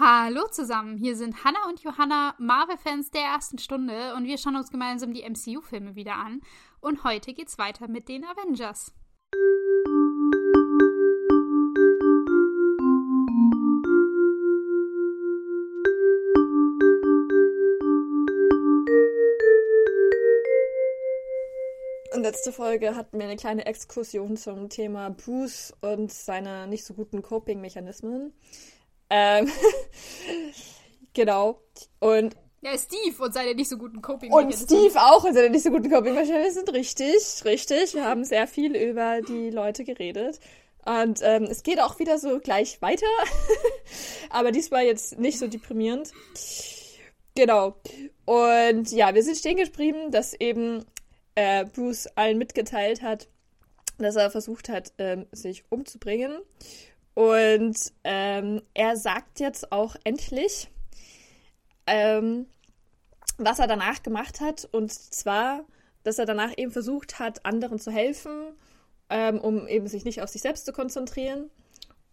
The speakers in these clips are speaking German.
Hallo zusammen, hier sind Hannah und Johanna, Marvel-Fans der ersten Stunde und wir schauen uns gemeinsam die MCU-Filme wieder an. Und heute geht's weiter mit den Avengers. Und letzte Folge hatten wir eine kleine Exkursion zum Thema Bruce und seine nicht so guten Coping-Mechanismen. Ähm, genau. Und ja, Steve und seine nicht so guten coping Und Steve auch und seine nicht so guten coping sind richtig, richtig. Wir haben sehr viel über die Leute geredet. Und ähm, es geht auch wieder so gleich weiter. Aber diesmal jetzt nicht so deprimierend. Genau. Und ja, wir sind stehen geblieben, dass eben äh, Bruce allen mitgeteilt hat, dass er versucht hat, ähm, sich umzubringen. Und ähm, er sagt jetzt auch endlich, ähm, was er danach gemacht hat. Und zwar, dass er danach eben versucht hat, anderen zu helfen, ähm, um eben sich nicht auf sich selbst zu konzentrieren.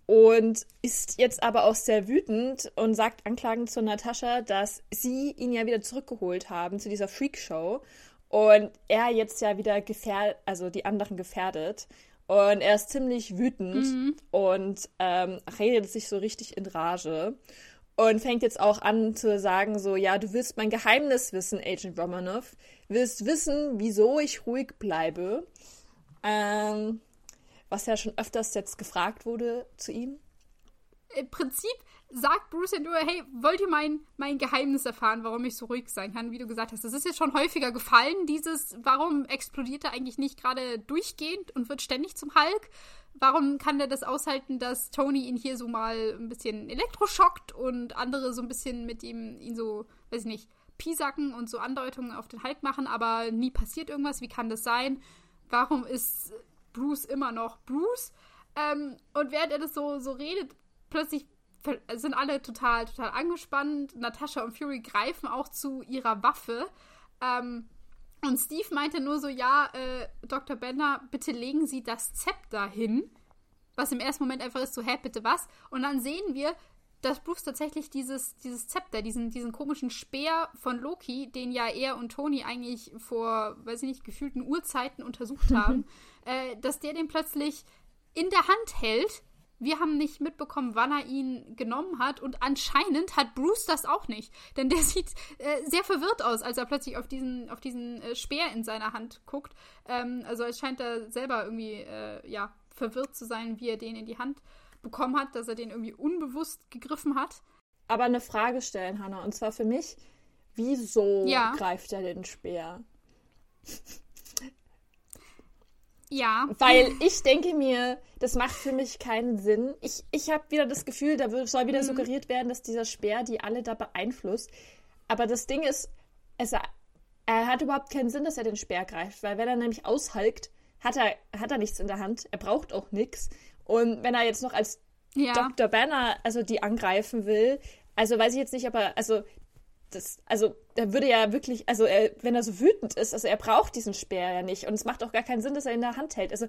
Und ist jetzt aber auch sehr wütend und sagt anklagend zu Natascha, dass sie ihn ja wieder zurückgeholt haben zu dieser Freakshow und er jetzt ja wieder gefährdet, also die anderen gefährdet. Und er ist ziemlich wütend mhm. und ähm, redet sich so richtig in Rage. Und fängt jetzt auch an zu sagen, so, ja, du willst mein Geheimnis wissen, Agent Romanov. Willst wissen, wieso ich ruhig bleibe. Ähm, was ja schon öfters jetzt gefragt wurde zu ihm. Im Prinzip sagt Bruce nur, hey, wollt ihr mein, mein Geheimnis erfahren, warum ich so ruhig sein kann, wie du gesagt hast. Das ist jetzt schon häufiger gefallen, dieses, warum explodiert er eigentlich nicht gerade durchgehend und wird ständig zum Hulk? Warum kann der das aushalten, dass Tony ihn hier so mal ein bisschen elektroschockt und andere so ein bisschen mit ihm, ihn so, weiß ich nicht, piesacken und so Andeutungen auf den Hulk machen, aber nie passiert irgendwas? Wie kann das sein? Warum ist Bruce immer noch Bruce? Ähm, und während er das so, so redet, plötzlich sind alle total, total angespannt. Natascha und Fury greifen auch zu ihrer Waffe. Ähm, und Steve meinte nur so, ja, äh, Dr. Bender, bitte legen Sie das Zepter hin. Was im ersten Moment einfach ist so, hä, bitte was? Und dann sehen wir, dass Bruce tatsächlich dieses, dieses Zepter, diesen, diesen komischen Speer von Loki, den ja er und Tony eigentlich vor, weiß ich nicht, gefühlten Urzeiten untersucht haben, äh, dass der den plötzlich in der Hand hält wir haben nicht mitbekommen, wann er ihn genommen hat und anscheinend hat Bruce das auch nicht. Denn der sieht äh, sehr verwirrt aus, als er plötzlich auf diesen, auf diesen äh, Speer in seiner Hand guckt. Ähm, also es scheint er selber irgendwie äh, ja, verwirrt zu sein, wie er den in die Hand bekommen hat, dass er den irgendwie unbewusst gegriffen hat. Aber eine Frage stellen, Hannah, und zwar für mich, wieso ja. greift er den Speer? Ja. Weil ich denke mir, das macht für mich keinen Sinn. Ich, ich habe wieder das Gefühl, da soll wieder mhm. suggeriert werden, dass dieser Speer die alle da beeinflusst. Aber das Ding ist, es, er hat überhaupt keinen Sinn, dass er den Speer greift, weil wenn er nämlich aushalkt, hat er, hat er nichts in der Hand. Er braucht auch nichts. Und wenn er jetzt noch als ja. Dr. Banner also die angreifen will, also weiß ich jetzt nicht, aber also das, also er würde ja wirklich, also er, wenn er so wütend ist, also er braucht diesen Speer ja nicht und es macht auch gar keinen Sinn, dass er ihn in der Hand hält. Also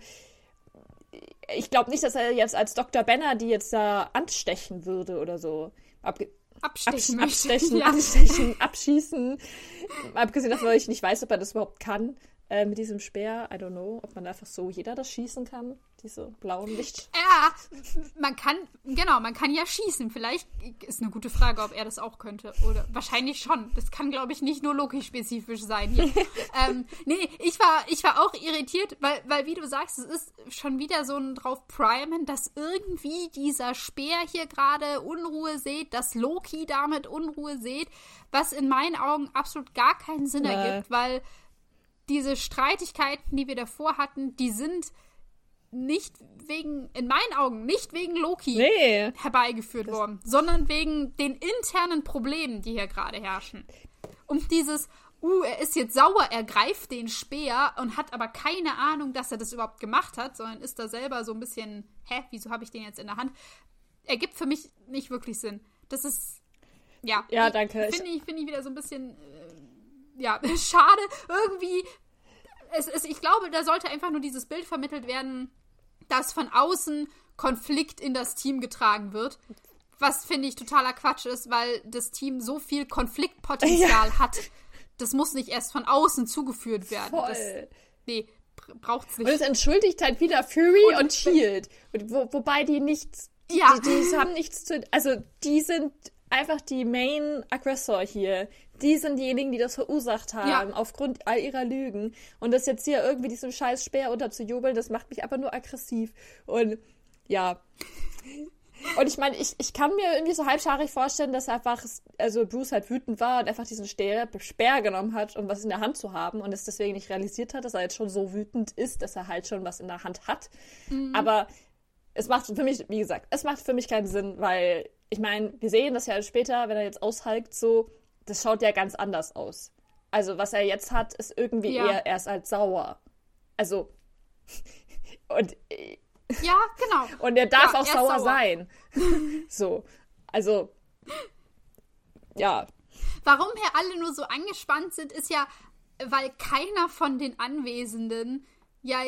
ich glaube nicht, dass er jetzt als Dr. Benner die jetzt da anstechen würde oder so. Abge abstechen, abs abstechen, ja. anstechen, abschießen. Abgesehen davon, dass ich nicht weiß, ob er das überhaupt kann äh, mit diesem Speer. I don't know, ob man einfach so jeder das schießen kann diese blauen Licht. Ja, man kann, genau, man kann ja schießen. Vielleicht ist eine gute Frage, ob er das auch könnte. Oder wahrscheinlich schon. Das kann, glaube ich, nicht nur Loki-spezifisch sein hier. ähm, nee, ich war, ich war auch irritiert, weil, weil, wie du sagst, es ist schon wieder so ein drauf Primen, dass irgendwie dieser Speer hier gerade Unruhe sieht, dass Loki damit Unruhe sieht, was in meinen Augen absolut gar keinen Sinn ergibt, weil diese Streitigkeiten, die wir davor hatten, die sind nicht wegen, in meinen Augen, nicht wegen Loki nee. herbeigeführt das worden, sondern wegen den internen Problemen, die hier gerade herrschen. Und dieses, uh, er ist jetzt sauer, er greift den Speer und hat aber keine Ahnung, dass er das überhaupt gemacht hat, sondern ist da selber so ein bisschen, hä, wieso habe ich den jetzt in der Hand? Ergibt für mich nicht wirklich Sinn. Das ist, ja. Ja, danke. Finde ich, find ich wieder so ein bisschen, äh, ja, schade. Irgendwie, es, es, ich glaube, da sollte einfach nur dieses Bild vermittelt werden, dass von außen Konflikt in das Team getragen wird. Was finde ich totaler Quatsch ist, weil das Team so viel Konfliktpotenzial ja. hat. Das muss nicht erst von außen zugeführt werden. Voll. Das, nee, braucht's nicht. Und es entschuldigt halt wieder Fury und, und Shield. Wo, wobei die nichts. Ja. Die, die haben nichts zu. Also, die sind einfach die Main-Aggressor hier. Die sind diejenigen, die das verursacht haben, ja. aufgrund all ihrer Lügen. Und das jetzt hier irgendwie diesem scheiß Speer unterzujubeln, das macht mich einfach nur aggressiv. Und ja. Und ich meine, ich, ich kann mir irgendwie so halbscharig vorstellen, dass einfach, also Bruce halt wütend war und einfach diesen Speer, Speer genommen hat, um was in der Hand zu haben und es deswegen nicht realisiert hat, dass er jetzt schon so wütend ist, dass er halt schon was in der Hand hat. Mhm. Aber es macht für mich, wie gesagt, es macht für mich keinen Sinn, weil ich meine, wir sehen das ja später, wenn er jetzt aushalkt, so, das schaut ja ganz anders aus. Also, was er jetzt hat, ist irgendwie ja. eher erst als sauer. Also, und ja, genau. Und er darf ja, auch sauer, sauer, sein. so. Also. Ja. Warum hier alle nur so angespannt sind, ist ja, weil keiner von den Anwesenden ja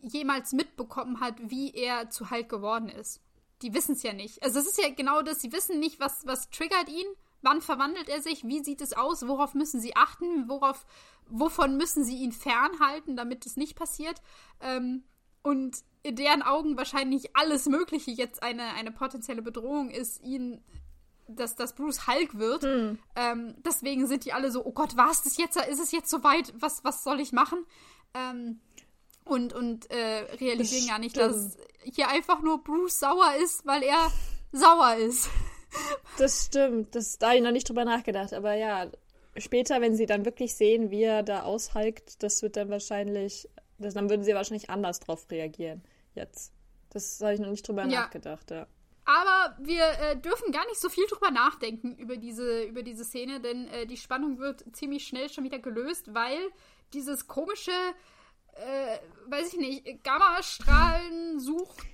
jemals mitbekommen hat, wie er zu Halt geworden ist. Die wissen es ja nicht. Also es ist ja genau das, sie wissen nicht, was, was triggert ihn, wann verwandelt er sich, wie sieht es aus, worauf müssen sie achten, worauf, wovon müssen sie ihn fernhalten, damit es nicht passiert. Ähm, und in deren Augen wahrscheinlich alles Mögliche jetzt eine, eine potenzielle Bedrohung ist, ihn, dass, dass Bruce Hulk wird. Hm. Ähm, deswegen sind die alle so, oh Gott, war es das jetzt? Ist es jetzt soweit? Was, was soll ich machen? Ähm, und und äh, realisieren gar nicht, dass hier einfach nur Bruce sauer ist, weil er sauer ist. Das stimmt. Das, da habe ich noch nicht drüber nachgedacht. Aber ja, später, wenn sie dann wirklich sehen, wie er da aushalkt, das wird dann wahrscheinlich das, dann würden sie wahrscheinlich anders drauf reagieren. Jetzt. Das habe ich noch nicht drüber ja. nachgedacht, ja. Aber wir äh, dürfen gar nicht so viel drüber nachdenken über diese, über diese Szene, denn äh, die Spannung wird ziemlich schnell schon wieder gelöst, weil dieses komische, äh, weiß ich nicht, Gammastrahlen-Such-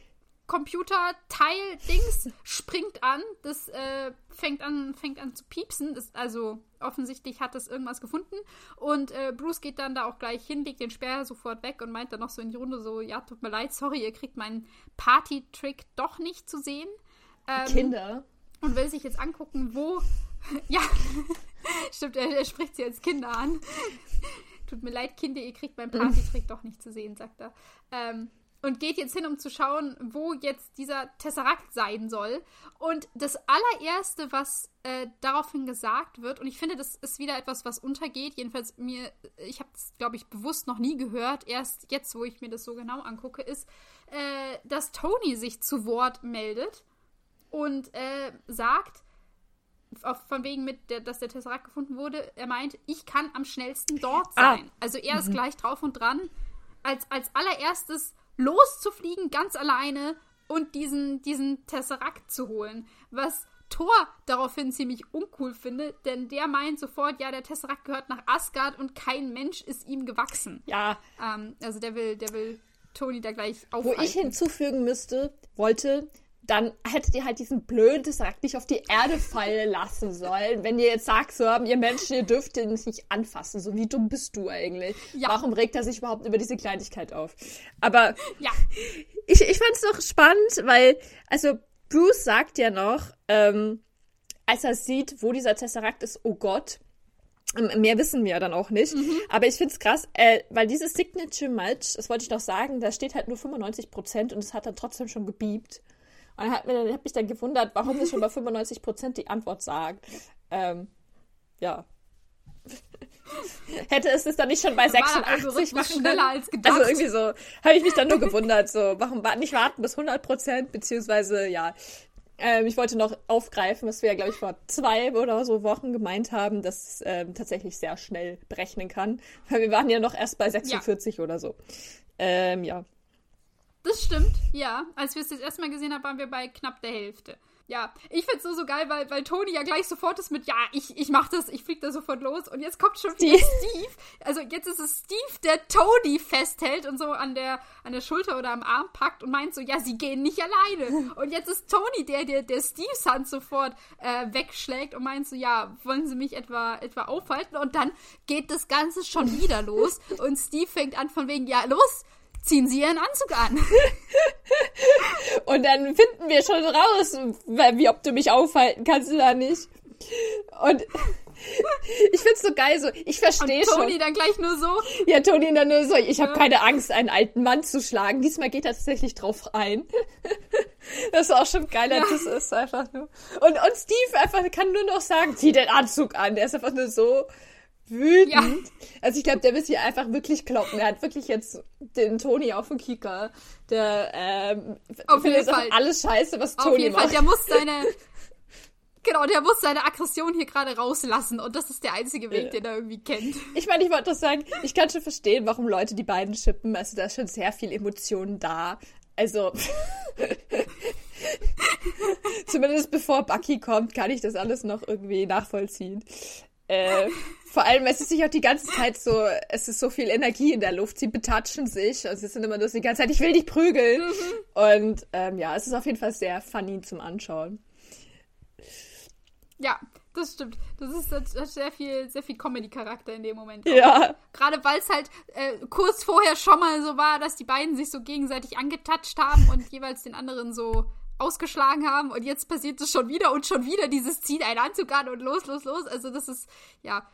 Computer-Teil-Dings springt an. Das äh, fängt an, fängt an zu piepsen. Das, also offensichtlich hat es irgendwas gefunden. Und äh, Bruce geht dann da auch gleich hin, legt den Sperr sofort weg und meint dann noch so in die Runde so, ja, tut mir leid, sorry, ihr kriegt meinen Party-Trick doch nicht zu sehen. Ähm, Kinder. Und will sich jetzt angucken, wo. ja, stimmt, er, er spricht sie als Kinder an. Tut mir leid, Kinder, ihr kriegt meinen Party-Trick doch nicht zu sehen, sagt er. Ähm, und geht jetzt hin, um zu schauen, wo jetzt dieser Tesserakt sein soll. Und das allererste, was äh, daraufhin gesagt wird, und ich finde, das ist wieder etwas, was untergeht, jedenfalls mir, ich habe es, glaube ich, bewusst noch nie gehört, erst jetzt, wo ich mir das so genau angucke, ist, äh, dass Tony sich zu Wort meldet und äh, sagt, von wegen mit, der, dass der Tesserakt gefunden wurde, er meint, ich kann am schnellsten dort ah. sein. Ah. Also er ist mhm. gleich drauf und dran. Als, als allererstes loszufliegen, ganz alleine und diesen, diesen Tesseract zu holen. Was Thor daraufhin ziemlich uncool findet, denn der meint sofort, ja, der Tesseract gehört nach Asgard und kein Mensch ist ihm gewachsen. Ja. Ähm, also der will, der will Tony da gleich aufhalten. Wo ich hinzufügen müsste, wollte, dann hättet ihr halt diesen blöden Tesseract nicht auf die Erde fallen lassen sollen. Wenn ihr jetzt sagt, so, ihr Menschen, ihr dürft den nicht anfassen. So wie dumm bist du eigentlich? Ja. Warum regt er sich überhaupt über diese Kleinigkeit auf? Aber ja. ich, ich fand es doch spannend, weil, also Bruce sagt ja noch, ähm, als er sieht, wo dieser Tesseract ist, oh Gott, ähm, Mehr wissen wir dann auch nicht. Mhm. Aber ich finde es krass, äh, weil dieses Signature Match, das wollte ich noch sagen, da steht halt nur 95% und es hat dann trotzdem schon gebiebt. Und hat mir, habe mich dann gewundert, warum es schon bei 95 Prozent die Antwort sagt. Ähm, ja. Hätte es es dann nicht schon bei 86 machen schneller als gedacht. Also irgendwie so, habe ich mich dann nur gewundert, so, warum nicht warten bis 100 Prozent, beziehungsweise, ja. Ähm, ich wollte noch aufgreifen, was wir ja, glaube ich, vor zwei oder so Wochen gemeint haben, dass es ähm, tatsächlich sehr schnell berechnen kann. Weil wir waren ja noch erst bei 46 ja. oder so. Ähm, ja. Das stimmt, ja. Als wir es das erste Mal gesehen haben, waren wir bei knapp der Hälfte. Ja, ich find's so, so geil, weil, weil Toni ja gleich sofort ist mit, ja, ich, ich mach das, ich flieg da sofort los. Und jetzt kommt schon wieder Steve. Also jetzt ist es Steve, der Toni festhält und so an der, an der Schulter oder am Arm packt und meint so, ja, sie gehen nicht alleine. Und jetzt ist Toni der, der, der Steves Hand sofort äh, wegschlägt und meint so, ja, wollen sie mich etwa, etwa aufhalten? Und dann geht das Ganze schon wieder los. Und Steve fängt an von wegen, ja, los, ziehen sie ihren Anzug an. Und dann finden wir schon raus, wie ob du mich aufhalten kannst oder nicht. Und ich find's so geil, so, ich verstehe schon. Toni dann gleich nur so. Ja, Toni dann nur so, ich habe ja. keine Angst, einen alten Mann zu schlagen. Diesmal geht er tatsächlich drauf ein. Das ist auch schon geiler, ja. das ist einfach nur. Und, und Steve einfach kann nur noch sagen, zieh den Anzug an. Der ist einfach nur so wütend. Ja. Also ich glaube, der will sich einfach wirklich kloppen. Er hat wirklich jetzt den Toni auf dem Kieker. Der ähm, auf jeden Fall. alles scheiße, was Toni macht. Auf jeden macht. Fall, der muss seine Genau, der muss seine Aggression hier gerade rauslassen und das ist der einzige Weg, den er irgendwie kennt. Ich meine, ich wollte doch sagen, ich kann schon verstehen, warum Leute die beiden schippen. Also da ist schon sehr viel Emotionen da. Also zumindest bevor Bucky kommt, kann ich das alles noch irgendwie nachvollziehen. Äh, vor allem, es ist sich auch die ganze Zeit so, es ist so viel Energie in der Luft. Sie betatschen sich. Also sie sind immer nur so die ganze Zeit, ich will dich prügeln. Mhm. Und ähm, ja, es ist auf jeden Fall sehr funny zum Anschauen. Ja, das stimmt. Das ist, das hat sehr viel, sehr viel Comedy-Charakter in dem Moment. Ja. Gerade weil es halt äh, kurz vorher schon mal so war, dass die beiden sich so gegenseitig angetatscht haben und jeweils den anderen so ausgeschlagen haben und jetzt passiert es schon wieder und schon wieder dieses ziehen einen Anzug an und los, los, los. Also das ist, ja,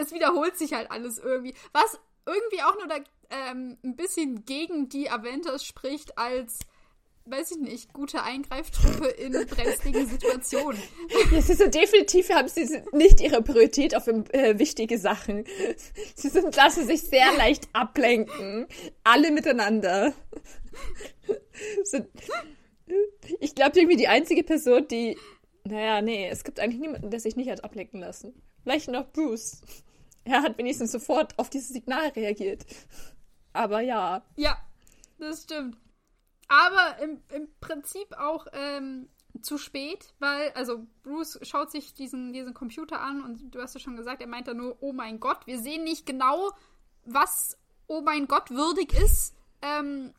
es wiederholt sich halt alles irgendwie. Was irgendwie auch nur da, ähm, ein bisschen gegen die Avengers spricht als weiß ich nicht, gute Eingreiftruppe in brenzligen Situationen. Es ist so definitiv haben sie nicht ihre Priorität auf äh, wichtige Sachen. Sie sind, lassen sich sehr leicht ablenken. Alle miteinander. Ich glaube irgendwie die einzige Person, die. Naja, nee, es gibt eigentlich niemanden, der sich nicht hat ablenken lassen. Vielleicht noch Bruce. Er hat wenigstens sofort auf dieses Signal reagiert. Aber ja. Ja, das stimmt. Aber im, im Prinzip auch ähm, zu spät, weil, also Bruce schaut sich diesen, diesen Computer an und du hast ja schon gesagt, er meint da nur, oh mein Gott, wir sehen nicht genau, was oh mein Gott würdig ist. Ähm,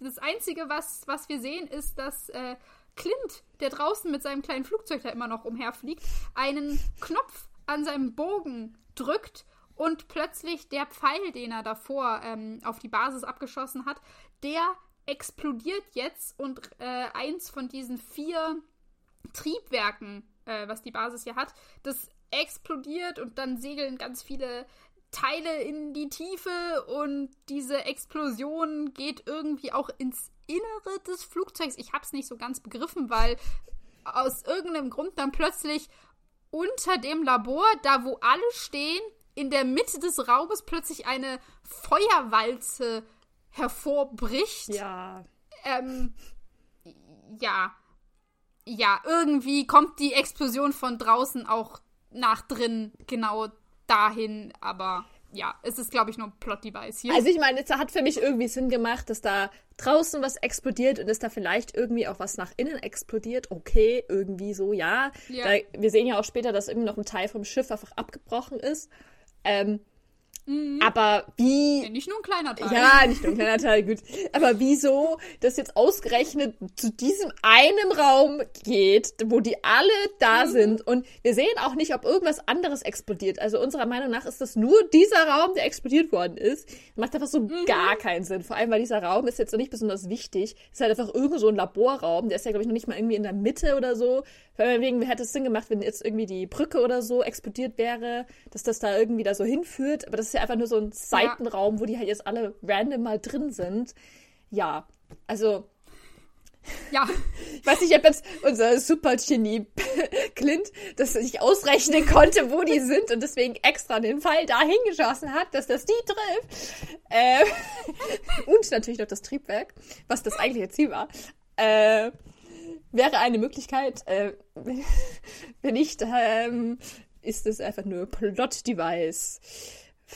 das Einzige, was, was wir sehen, ist, dass äh, Clint, der draußen mit seinem kleinen Flugzeug da immer noch umherfliegt, einen Knopf an seinem Bogen drückt und plötzlich der Pfeil, den er davor ähm, auf die Basis abgeschossen hat, der explodiert jetzt und äh, eins von diesen vier Triebwerken, äh, was die Basis hier hat, das explodiert und dann segeln ganz viele Teile in die Tiefe und diese Explosion geht irgendwie auch ins Innere des Flugzeugs. Ich habe es nicht so ganz begriffen, weil aus irgendeinem Grund dann plötzlich unter dem Labor, da wo alle stehen, in der Mitte des Raumes plötzlich eine Feuerwalze hervorbricht. Ja. Ähm, ja. Ja, irgendwie kommt die Explosion von draußen auch nach drin genau dahin, aber ja, es ist, glaube ich, nur ein Plot-Device hier. Also ich meine, es hat für mich irgendwie Sinn gemacht, dass da draußen was explodiert und dass da vielleicht irgendwie auch was nach innen explodiert. Okay, irgendwie so, ja. ja. Da, wir sehen ja auch später, dass irgendwie noch ein Teil vom Schiff einfach abgebrochen ist. Ähm, Mhm. Aber wie. Ja, nicht nur ein kleiner Teil. Ja, nicht nur ein kleiner Teil, gut. Aber wieso das jetzt ausgerechnet zu diesem einen Raum geht, wo die alle da mhm. sind und wir sehen auch nicht, ob irgendwas anderes explodiert. Also unserer Meinung nach ist das nur dieser Raum, der explodiert worden ist. Macht einfach so mhm. gar keinen Sinn. Vor allem, weil dieser Raum ist jetzt noch nicht besonders wichtig. Ist halt einfach irgendwo so ein Laborraum. Der ist ja, glaube ich, noch nicht mal irgendwie in der Mitte oder so. Wegen hätte es Sinn gemacht, wenn jetzt irgendwie die Brücke oder so explodiert wäre, dass das da irgendwie da so hinführt. Aber das ist ja einfach nur so ein Seitenraum, ja. wo die halt jetzt alle random mal drin sind. Ja, also. Ja. Ich weiß nicht, ob jetzt unser Supergenie Clint das sich ausrechnen konnte, wo die sind und deswegen extra den Pfeil da hingeschossen hat, dass das die trifft. Äh, und natürlich noch das Triebwerk, was das eigentliche Ziel war. Äh, wäre eine Möglichkeit. Äh, wenn nicht, ähm, ist es einfach nur Plot-Device.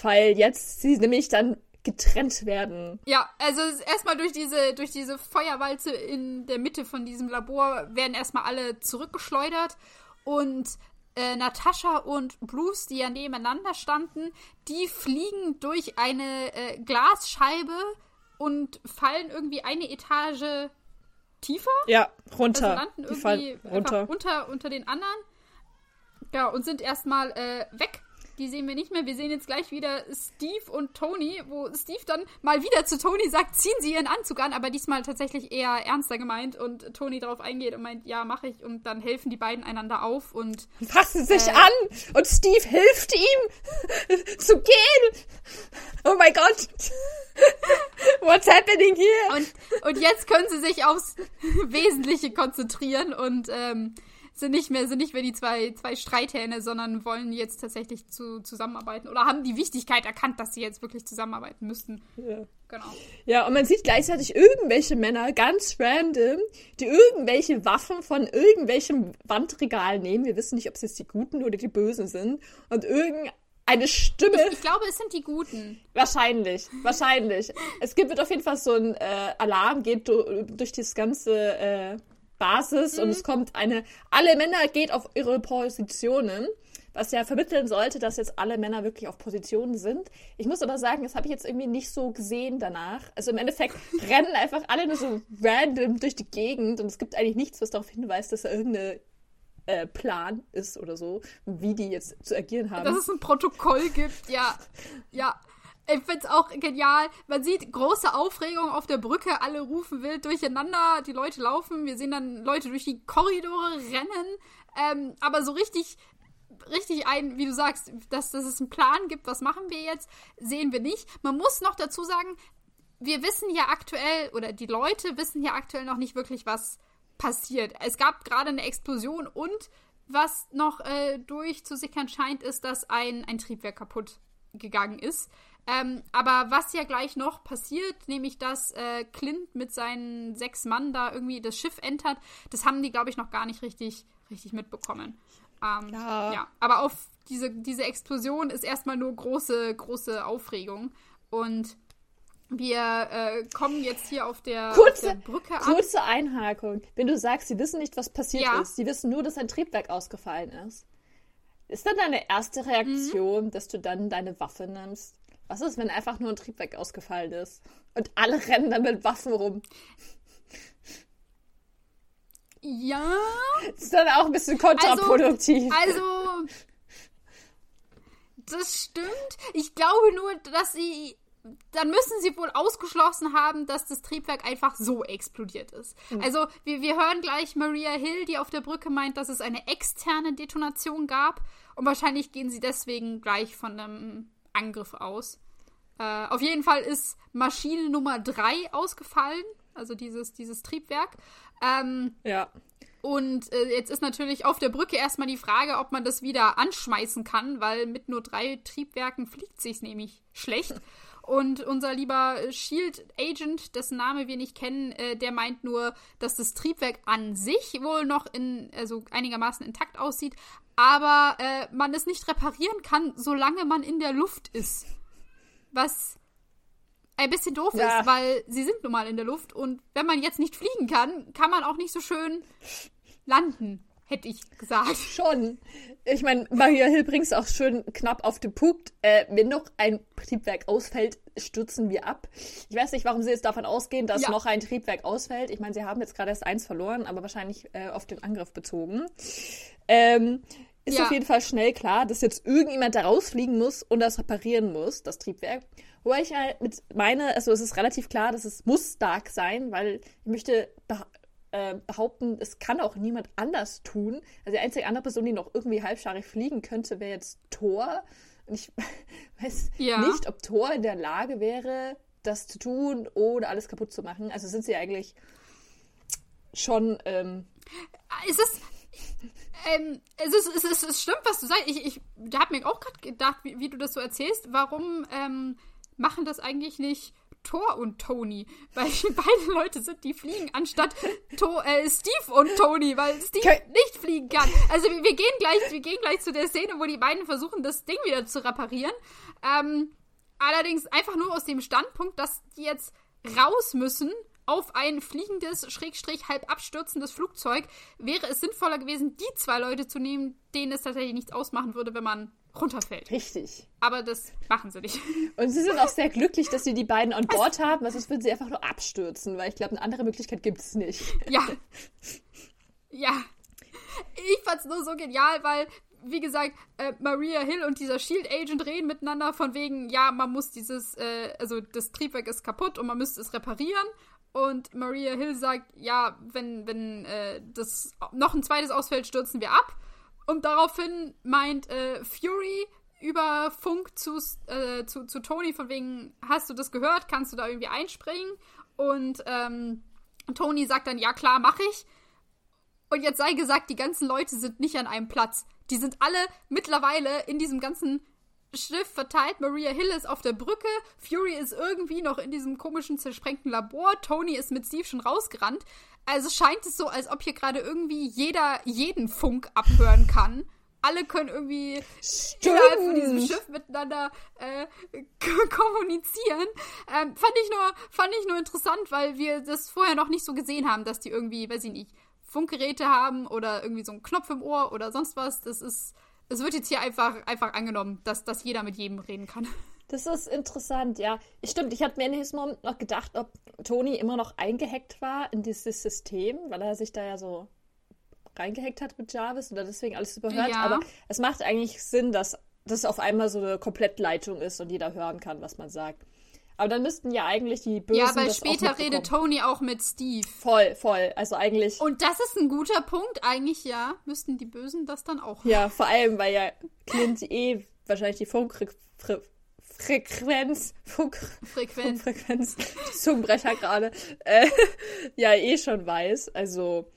Weil jetzt sie nämlich dann getrennt werden. Ja, also erstmal durch diese, durch diese Feuerwalze in der Mitte von diesem Labor werden erstmal alle zurückgeschleudert und äh, Natascha und Bruce, die ja nebeneinander standen, die fliegen durch eine äh, Glasscheibe und fallen irgendwie eine Etage tiefer. Ja, runter. Also landen irgendwie runter. unter, unter den anderen. Ja, und sind erstmal äh, weg. Die sehen wir nicht mehr. Wir sehen jetzt gleich wieder Steve und Tony, wo Steve dann mal wieder zu Tony sagt, ziehen Sie Ihren Anzug an, aber diesmal tatsächlich eher ernster gemeint und Tony darauf eingeht und meint, ja, mache ich. Und dann helfen die beiden einander auf und. Fassen sich äh, an und Steve hilft ihm zu gehen. Oh mein Gott. What's happening here? Und, und jetzt können sie sich aufs Wesentliche konzentrieren und ähm, sind nicht mehr, sind nicht mehr die zwei, zwei Streithähne, sondern wollen jetzt tatsächlich zu, zusammenarbeiten oder haben die Wichtigkeit erkannt, dass sie jetzt wirklich zusammenarbeiten müssten. Ja. Genau. Ja, und man sieht gleichzeitig irgendwelche Männer, ganz random, die irgendwelche Waffen von irgendwelchem Wandregal nehmen. Wir wissen nicht, ob es jetzt die Guten oder die Bösen sind. Und irgendeine Stimme. Ich, ich, glaube, es sind die Guten. Wahrscheinlich, wahrscheinlich. es gibt auf jeden Fall so ein äh, Alarm, geht durch das ganze äh, Basis mhm. und es kommt eine, alle Männer geht auf ihre Positionen, was ja vermitteln sollte, dass jetzt alle Männer wirklich auf Positionen sind. Ich muss aber sagen, das habe ich jetzt irgendwie nicht so gesehen danach. Also im Endeffekt rennen einfach alle nur so random durch die Gegend und es gibt eigentlich nichts, was darauf hinweist, dass da irgendeine äh, Plan ist oder so, wie die jetzt zu agieren haben. Dass es ein Protokoll gibt, ja. Ja. Ich find's auch genial. Man sieht große Aufregung auf der Brücke, alle rufen wild durcheinander, die Leute laufen, wir sehen dann Leute durch die Korridore rennen. Ähm, aber so richtig, richtig ein, wie du sagst, dass, dass es einen Plan gibt, was machen wir jetzt, sehen wir nicht. Man muss noch dazu sagen, wir wissen ja aktuell, oder die Leute wissen ja aktuell noch nicht wirklich, was passiert. Es gab gerade eine Explosion und was noch äh, durchzusickern scheint, ist, dass ein, ein Triebwerk kaputt gegangen ist. Ähm, aber was ja gleich noch passiert, nämlich dass äh, Clint mit seinen sechs Mann da irgendwie das Schiff entert, das haben die, glaube ich, noch gar nicht richtig, richtig mitbekommen. Ähm, ja. Aber auf diese, diese Explosion ist erstmal nur große, große Aufregung. Und wir äh, kommen jetzt hier auf der, kurze, auf der Brücke an. Kurze Einhakung. Wenn du sagst, sie wissen nicht, was passiert ja. ist, sie wissen nur, dass ein Triebwerk ausgefallen ist. Ist dann deine erste Reaktion, mhm. dass du dann deine Waffe nimmst? Was ist, wenn einfach nur ein Triebwerk ausgefallen ist? Und alle rennen dann mit Waffen rum. Ja. Das ist dann auch ein bisschen kontraproduktiv. Also, also das stimmt. Ich glaube nur, dass sie. Dann müssen sie wohl ausgeschlossen haben, dass das Triebwerk einfach so explodiert ist. Mhm. Also, wir, wir hören gleich Maria Hill, die auf der Brücke meint, dass es eine externe Detonation gab. Und wahrscheinlich gehen sie deswegen gleich von einem Angriff aus. Äh, auf jeden Fall ist Maschine Nummer 3 ausgefallen, also dieses, dieses Triebwerk. Ähm, ja. Und äh, jetzt ist natürlich auf der Brücke erstmal die Frage, ob man das wieder anschmeißen kann, weil mit nur drei Triebwerken fliegt sich nämlich schlecht. Und unser lieber Shield Agent, dessen Name wir nicht kennen, äh, der meint nur, dass das Triebwerk an sich wohl noch in, also einigermaßen intakt aussieht, aber äh, man es nicht reparieren kann, solange man in der Luft ist. Was ein bisschen doof ja. ist, weil sie sind nun mal in der Luft und wenn man jetzt nicht fliegen kann, kann man auch nicht so schön landen, hätte ich gesagt. Schon. Ich meine, Maria Hill bringt es auch schön knapp auf den Punkt. Äh, wenn noch ein Triebwerk ausfällt, stürzen wir ab. Ich weiß nicht, warum sie jetzt davon ausgehen, dass ja. noch ein Triebwerk ausfällt. Ich meine, sie haben jetzt gerade erst eins verloren, aber wahrscheinlich äh, auf den Angriff bezogen. Ähm, ist ja. auf jeden Fall schnell klar, dass jetzt irgendjemand da rausfliegen muss und das reparieren muss, das Triebwerk. Wobei ich halt mit meine, also es ist relativ klar, dass es muss Dark sein, weil ich möchte äh, behaupten, es kann auch niemand anders tun. Also die einzige andere Person, die noch irgendwie halbscharig fliegen könnte, wäre jetzt Thor. Und ich weiß ja. nicht, ob Thor in der Lage wäre, das zu tun oder alles kaputt zu machen. Also sind sie eigentlich schon. Ähm, ist es, ähm, es, ist, es, ist, es stimmt, was du sagst. Ich, ich habe mir auch gerade gedacht, wie, wie, du das so erzählst. Warum ähm, machen das eigentlich nicht Thor und Tony? Weil beide Leute sind, die fliegen, anstatt to äh, Steve und Tony, weil Steve okay. nicht fliegen kann. Also wir, wir, gehen gleich, wir gehen gleich zu der Szene, wo die beiden versuchen, das Ding wieder zu reparieren. Ähm, allerdings einfach nur aus dem Standpunkt, dass die jetzt raus müssen auf ein fliegendes, schrägstrich halb abstürzendes Flugzeug, wäre es sinnvoller gewesen, die zwei Leute zu nehmen, denen es tatsächlich nichts ausmachen würde, wenn man runterfällt. Richtig. Aber das machen sie nicht. Und sie sind auch sehr glücklich, dass sie die beiden an Bord haben, weil sonst würden sie einfach nur abstürzen, weil ich glaube, eine andere Möglichkeit gibt es nicht. Ja. Ja. ich fand's nur so genial, weil wie gesagt, äh, Maria Hill und dieser Shield Agent reden miteinander von wegen, ja, man muss dieses, äh, also das Triebwerk ist kaputt und man müsste es reparieren. Und Maria Hill sagt, ja, wenn, wenn äh, das noch ein zweites ausfällt, stürzen wir ab. Und daraufhin meint äh, Fury über Funk zu, äh, zu, zu Tony von wegen, hast du das gehört? Kannst du da irgendwie einspringen? Und ähm, Tony sagt dann, ja klar, mach ich. Und jetzt sei gesagt, die ganzen Leute sind nicht an einem Platz. Die sind alle mittlerweile in diesem ganzen Schiff verteilt. Maria Hill ist auf der Brücke. Fury ist irgendwie noch in diesem komischen, zersprengten Labor. Tony ist mit Steve schon rausgerannt. Also scheint es so, als ob hier gerade irgendwie jeder jeden Funk abhören kann. Alle können irgendwie Stimmt. innerhalb von diesem Schiff miteinander äh, kommunizieren. Ähm, fand, ich nur, fand ich nur interessant, weil wir das vorher noch nicht so gesehen haben, dass die irgendwie, weiß ich nicht, Funkgeräte haben oder irgendwie so einen Knopf im Ohr oder sonst was. Das ist, es wird jetzt hier einfach, einfach angenommen, dass, dass jeder mit jedem reden kann. Das ist interessant, ja. Stimmt, ich hatte mir in diesem Moment noch gedacht, ob Tony immer noch eingehackt war in dieses System, weil er sich da ja so reingehackt hat mit Jarvis oder deswegen alles überhört. Ja. Aber es macht eigentlich Sinn, dass das auf einmal so eine Komplettleitung ist und jeder hören kann, was man sagt. Aber dann müssten ja eigentlich die Bösen. Ja, weil später redet Tony auch mit Steve. Voll, voll. Also eigentlich. Und das ist ein guter Punkt. Eigentlich ja, müssten die Bösen das dann auch. Ja, vor allem, weil ja Clint eh wahrscheinlich die Funkfrequenz. Funk Frequenz. Funkfrequenz. Zungenbrecher gerade. Äh, ja, eh schon weiß. Also.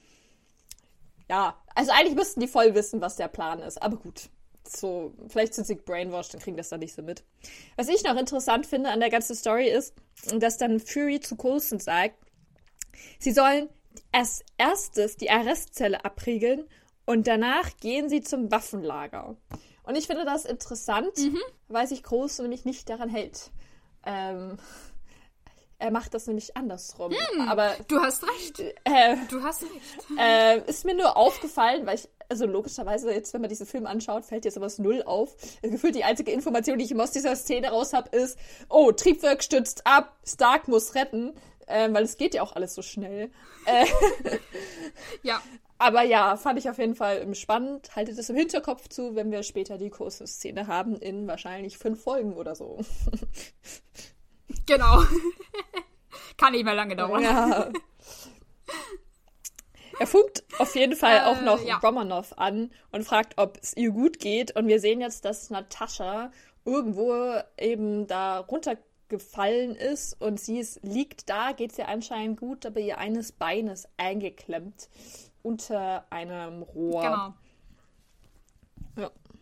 Ja, also eigentlich müssten die voll wissen, was der Plan ist. Aber gut so, vielleicht sind sie brainwashed und kriegen das dann nicht so mit. Was ich noch interessant finde an der ganzen Story ist, dass dann Fury zu Coulson sagt, sie sollen als erstes die Arrestzelle abriegeln und danach gehen sie zum Waffenlager. Und ich finde das interessant, mhm. weil sich Coulson nämlich nicht daran hält. Ähm, er macht das nämlich andersrum. Hm, aber du hast recht. Äh, du hast recht. Äh, ist mir nur aufgefallen, weil ich also logischerweise, jetzt, wenn man diesen Film anschaut, fällt jetzt aber das Null auf. Gefühlt die einzige Information, die ich aus dieser Szene raus habe, ist, oh, Triebwerk stützt ab, Stark muss retten, äh, weil es geht ja auch alles so schnell. Äh, ja. Aber ja, fand ich auf jeden Fall spannend. Haltet es im Hinterkopf zu, wenn wir später die große Szene haben, in wahrscheinlich fünf Folgen oder so. Genau. Kann nicht mehr lange dauern. Ja. Er funkt auf jeden Fall äh, auch noch ja. Romanov an und fragt, ob es ihr gut geht. Und wir sehen jetzt, dass Natascha irgendwo eben da runtergefallen ist und sie ist, liegt da, geht es ihr anscheinend gut, aber ihr eines Beines eingeklemmt unter einem Rohr. Genau.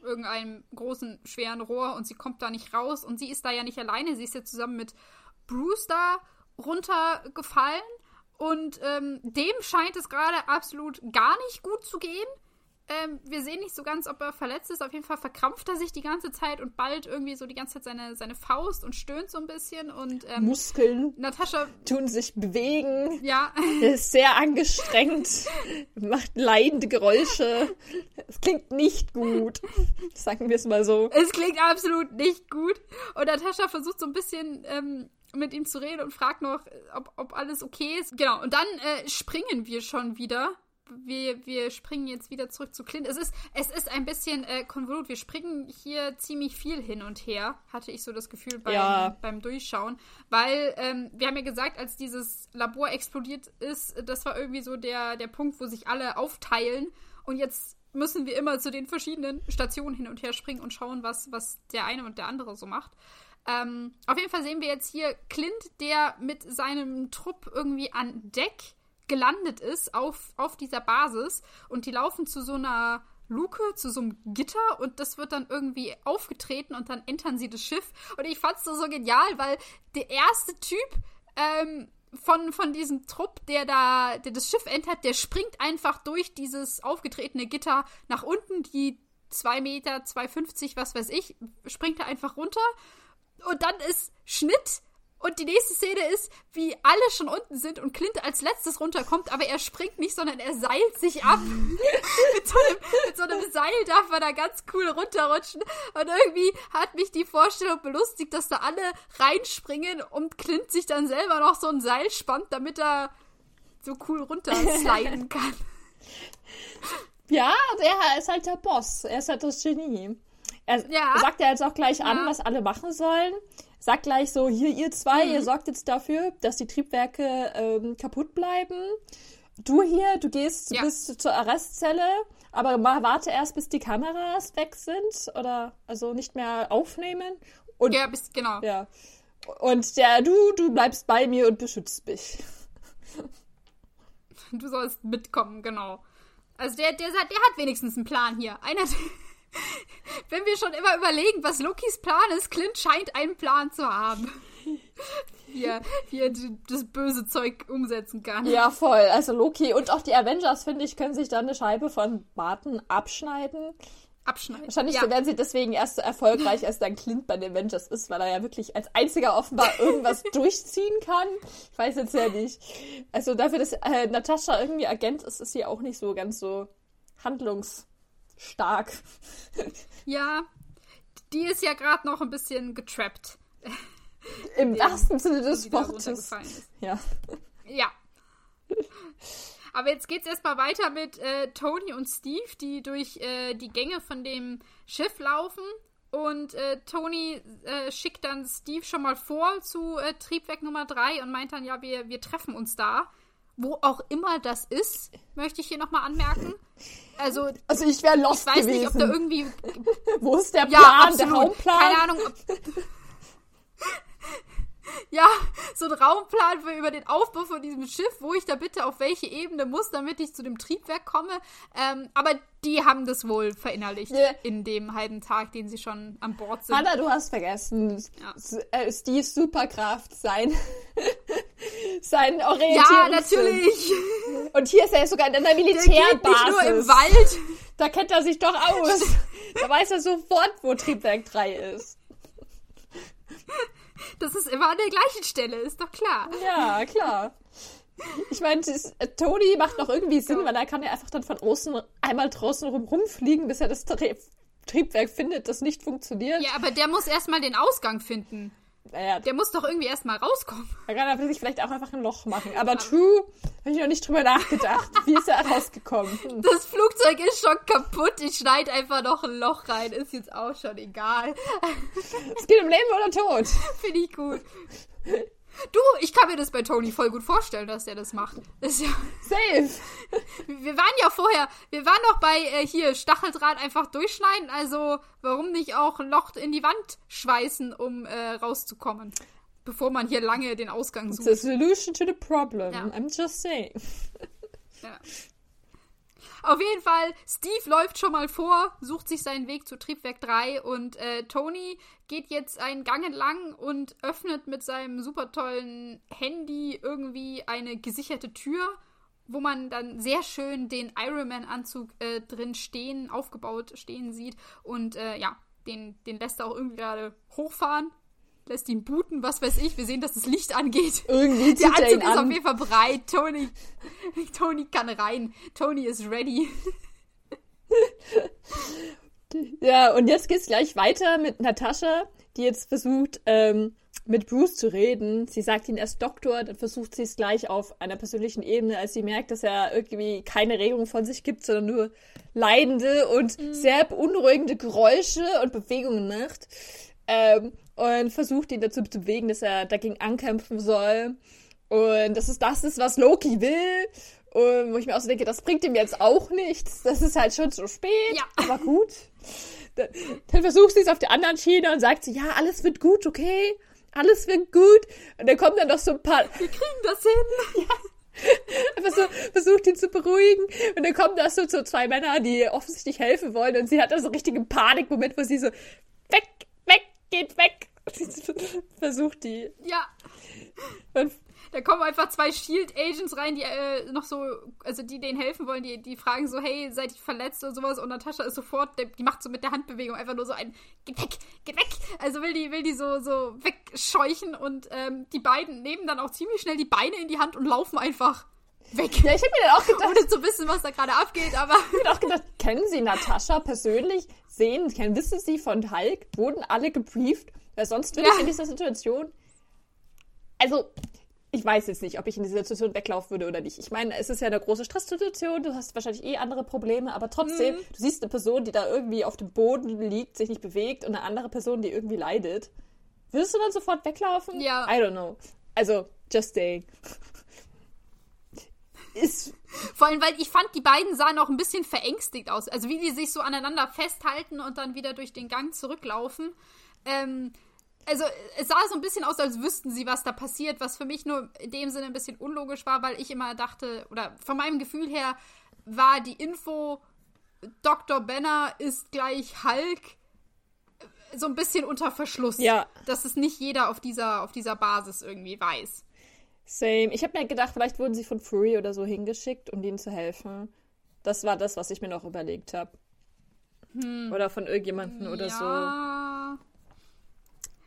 Irgendeinem großen, schweren Rohr und sie kommt da nicht raus und sie ist da ja nicht alleine. Sie ist ja zusammen mit Bruce da runtergefallen und ähm, dem scheint es gerade absolut gar nicht gut zu gehen. Ähm, wir sehen nicht so ganz, ob er verletzt ist. Auf jeden Fall verkrampft er sich die ganze Zeit und bald irgendwie so die ganze Zeit seine, seine Faust und stöhnt so ein bisschen. Und ähm, Muskeln Natascha tun sich bewegen. Ja. Er ist sehr angestrengt, macht leidende Geräusche. Es klingt nicht gut. Sagen wir es mal so. Es klingt absolut nicht gut. Und Natascha versucht so ein bisschen ähm, mit ihm zu reden und fragt noch, ob, ob alles okay ist. Genau, und dann äh, springen wir schon wieder. Wir, wir springen jetzt wieder zurück zu Clint. Es ist, es ist ein bisschen äh, konvolut. Wir springen hier ziemlich viel hin und her, hatte ich so das Gefühl beim, ja. beim Durchschauen. Weil ähm, wir haben ja gesagt, als dieses Labor explodiert ist, das war irgendwie so der, der Punkt, wo sich alle aufteilen. Und jetzt müssen wir immer zu den verschiedenen Stationen hin und her springen und schauen, was, was der eine und der andere so macht. Ähm, auf jeden Fall sehen wir jetzt hier Clint, der mit seinem Trupp irgendwie an Deck gelandet ist auf, auf dieser Basis und die laufen zu so einer Luke, zu so einem Gitter und das wird dann irgendwie aufgetreten und dann entern sie das Schiff. Und ich fand's so, so genial, weil der erste Typ ähm, von, von diesem Trupp, der da, der das Schiff entert, der springt einfach durch dieses aufgetretene Gitter nach unten, die 2 Meter, 2,50, was weiß ich, springt er einfach runter und dann ist Schnitt und die nächste Szene ist, wie alle schon unten sind und Clint als letztes runterkommt, aber er springt nicht, sondern er seilt sich ab. mit, so einem, mit, so einem, Seil darf man da ganz cool runterrutschen. Und irgendwie hat mich die Vorstellung belustigt, dass da alle reinspringen und Clint sich dann selber noch so ein Seil spannt, damit er so cool runtersliden kann. Ja, der ist halt der Boss. Er ist halt das Genie. Er Ja. sagt ja jetzt auch gleich an, Ja. was alle machen sollen. Sagt gleich so, hier ihr zwei, Mhm. ihr sorgt jetzt dafür, dass die Triebwerke ähm, kaputt bleiben. Du hier, du gehst Ja. bis zur Arrestzelle, aber mal warte erst, bis die Kameras weg sind oder also nicht mehr aufnehmen. Und Ja, bist, genau. ja. Und der, du, du bleibst bei mir und beschützt mich. Du sollst mitkommen, genau. Also der, der, der hat wenigstens einen Plan hier. Einer, wenn wir schon immer überlegen, was Lokis Plan ist, Clint scheint einen Plan zu haben. Wie er, wie er das böse Zeug umsetzen kann. Ja, voll. Also Loki und auch die Avengers, finde ich, können sich da eine Scheibe von Barton abschneiden. Abschneiden. Wahrscheinlich ja. werden sie deswegen erst so erfolgreich, als dann Clint bei den Avengers ist, weil er ja wirklich als einziger offenbar irgendwas durchziehen kann. Ich weiß jetzt ja nicht. Also dafür, dass äh, Natascha irgendwie Agent ist, ist sie auch nicht so ganz so handlungsstark. ja, die ist ja gerade noch ein bisschen getrappt, Im wahrsten Sinne des Wortes. Ja. Ja. Aber jetzt geht's erstmal weiter mit äh, Tony und Steve, die durch äh, die Gänge von dem Schiff laufen. Und äh, Tony äh, schickt dann Steve schon mal vor zu äh, Triebwerk Nummer 3 und meint dann, ja, wir, wir treffen uns da. Wo auch immer das ist, möchte ich hier nochmal anmerken. Also, Also ich wäre lost ich weiß gewesen. nicht, ob da irgendwie Wo ist der Ja, Plan, der absolut. Raumplan? Keine Ahnung. Ob ja, so ein Raumplan für über den Aufbau von diesem Schiff, wo ich da bitte auf welche Ebene muss, damit ich zu dem Triebwerk komme. Ähm, aber die haben das wohl verinnerlicht Ja. in dem halben Tag, den sie schon an Bord sind. Hanna, du hast vergessen. Ja. Äh, Steves Superkraft, sein, sein ja, Orientierungssinn. natürlich. Und hier ist er sogar in einer Der geht Militärbasis. nicht nur im Wald. Da kennt er sich doch aus. da weiß er sofort, wo Triebwerk 3 ist. Das ist immer an der gleichen Stelle, ist doch klar. Ja, klar. Ich meine, äh, Tony macht noch irgendwie Sinn, weil er kann ja einfach dann von außen einmal draußen rum rumfliegen, bis er das Tri Triebwerk findet, das nicht funktioniert. Ja, aber der muss erstmal den Ausgang finden. Naja, Der muss doch irgendwie erstmal rauskommen. da kann er sich vielleicht auch einfach ein Loch machen. Aber True, habe ich noch nicht drüber nachgedacht. Wie ist er rausgekommen? Hm. Das Flugzeug ist schon kaputt. Ich schneide einfach noch ein Loch rein. Ist jetzt auch schon egal. Es geht um Leben oder Tod. Finde ich gut. Du, ich kann mir das bei Tony voll gut vorstellen, dass er das macht. Das ist ja, Safe. wir waren ja vorher, wir waren noch bei äh, hier Stacheldraht einfach durchschneiden, also warum nicht auch ein Loch in die Wand schweißen, um äh, rauszukommen, bevor man hier lange den Ausgang It's sucht. a solution to the problem. Ja. I'm just saying. Ja. Auf jeden Fall, Steve läuft schon mal vor, sucht sich seinen Weg zu Triebwerk 3 und äh, Tony geht jetzt einen Gang entlang und öffnet mit seinem super tollen Handy irgendwie eine gesicherte Tür, wo man dann sehr schön den Iron Man-Anzug äh, drin stehen, aufgebaut stehen sieht. Und äh, ja, den, den lässt er auch irgendwie gerade hochfahren, lässt ihn booten, was weiß ich. Wir sehen, dass das Licht angeht. Irgendwie Der er Anzug ihn ist auf an. jeden Fall bereit. Tony, Tony kann rein. Tony ist ready. Ja, und jetzt geht's gleich weiter mit Natascha, die jetzt versucht, ähm, mit Bruce zu reden. Sie sagt ihn erst Doktor, dann versucht sie es gleich auf einer persönlichen Ebene, als sie merkt, dass er irgendwie keine Regung von sich gibt, sondern nur leidende und sehr beunruhigende Geräusche und Bewegungen macht. Ähm, und versucht ihn dazu zu bewegen, dass er dagegen ankämpfen soll. Und das ist das ist, was Loki will. Und wo ich mir auch so denke, das bringt ihm jetzt auch nichts. Das ist halt schon zu spät. Ja. Aber gut. Dann, dann versucht sie es auf der anderen Schiene und sagt sie, ja, alles wird gut, okay? Alles wird gut. Und dann kommen dann noch so ein paar, Wir kriegen das hin. einfach so, versucht ihn zu beruhigen. Und dann kommen da so, so zwei Männer, die offensichtlich helfen wollen. Und sie hat da so einen richtigen Panikmoment, wo sie so, geht weg. versucht die. Ja. Und Da kommen einfach zwei Shield Agents rein, die äh, noch so, also die denen helfen wollen, die, die fragen so, hey, seid ihr verletzt oder sowas? Und Natascha ist sofort, die macht so mit der Handbewegung einfach nur so ein, geht weg, geht weg. Also will die, will die so, so wegscheuchen und ähm, die beiden nehmen dann auch ziemlich schnell die Beine in die Hand und laufen einfach weg. ja, ich habe mir dann auch gedacht, Ohne zu wissen, was da gerade abgeht, aber Ich hab auch gedacht, kennen Sie Natascha persönlich? Sehen, kennen, wissen Sie von Hulk? Wurden alle gebrieft? Weil sonst würde Ja. ich in dieser Situation. Also, ich weiß jetzt nicht, ob ich in dieser Situation weglaufen würde oder nicht. Ich meine, es ist ja eine große Stresssituation, du hast wahrscheinlich eh andere Probleme, aber trotzdem, mhm. du siehst eine Person, die da irgendwie auf dem Boden liegt, sich nicht bewegt und eine andere Person, die irgendwie leidet. Würdest du dann sofort weglaufen? Ja. I don't know. Also, just saying. Ist Vor allem, weil ich fand, die beiden sahen auch ein bisschen verängstigt aus. Also wie die sich so aneinander festhalten und dann wieder durch den Gang zurücklaufen. Ähm, also es sah so ein bisschen aus, als wüssten sie, was da passiert, was für mich nur in dem Sinne ein bisschen unlogisch war, weil ich immer dachte, oder von meinem Gefühl her war die Info, Dr. Banner ist gleich Hulk so ein bisschen unter Verschluss. Ja. Dass es nicht jeder auf dieser, auf dieser Basis irgendwie weiß. Same. Ich habe mir gedacht, vielleicht wurden sie von Fury oder so hingeschickt, um denen zu helfen. Das war das, was ich mir noch überlegt habe. Hm. Oder von irgendjemandem oder ja. so.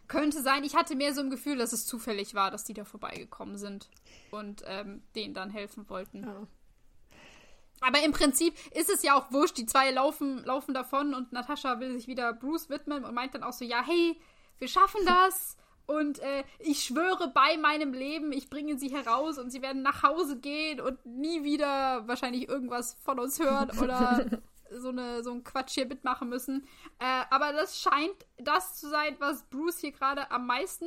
Könnte sein. Ich hatte mehr so ein Gefühl, dass es zufällig war, dass die da vorbeigekommen sind und ähm, denen dann helfen wollten. Ja. Aber im Prinzip ist es ja auch wurscht. Die zwei laufen, laufen davon und Natascha will sich wieder Bruce widmen und meint dann auch so: Ja, hey, wir schaffen das. Und äh, ich schwöre bei meinem Leben, ich bringe sie heraus und sie werden nach Hause gehen und nie wieder wahrscheinlich irgendwas von uns hören oder so, eine, so einen Quatsch hier mitmachen müssen. Äh, aber das scheint das zu sein, was Bruce hier gerade am meisten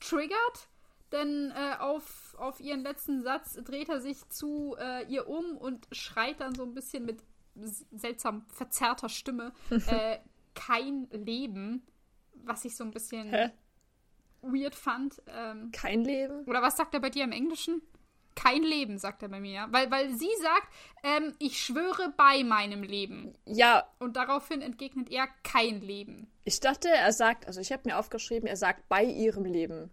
triggert. Denn äh, auf, auf ihren letzten Satz dreht er sich zu äh, ihr um und schreit dann so ein bisschen mit seltsam verzerrter Stimme äh, kein Leben, was ich so ein bisschen Hä? Weird fand. Ähm, kein Leben? Oder was sagt er bei dir im Englischen? kein Leben, sagt er bei mir. Weil, weil sie sagt, ähm, ich schwöre bei meinem Leben. Ja. Und daraufhin entgegnet er kein Leben. Ich dachte, er sagt, also ich habe mir aufgeschrieben, er sagt bei ihrem Leben.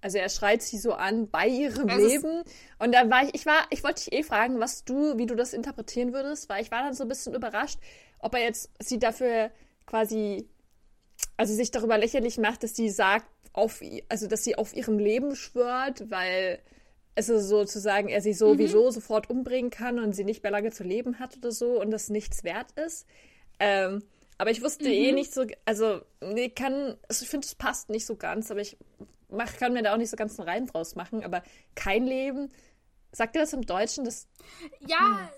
Also er schreit sie so an bei ihrem es Leben. Und dann war ich, ich war, ich wollte dich eh fragen, was du, wie du das interpretieren würdest, weil ich war dann so ein bisschen überrascht, ob er jetzt sie dafür quasi, also sich darüber lächerlich macht, dass sie sagt, auf, also dass sie auf ihrem Leben schwört, weil es ist sozusagen, er sie sowieso mhm. sofort umbringen kann und sie nicht mehr lange zu leben hat oder so und das nichts wert ist. Ähm, aber ich wusste eh mhm. eh nicht so, also nee, kann, also ich finde, es passt nicht so ganz, aber ich mach, kann mir da auch nicht so ganz einen Reim draus machen. Aber kein Leben, sagt er das im Deutschen? Das, ja.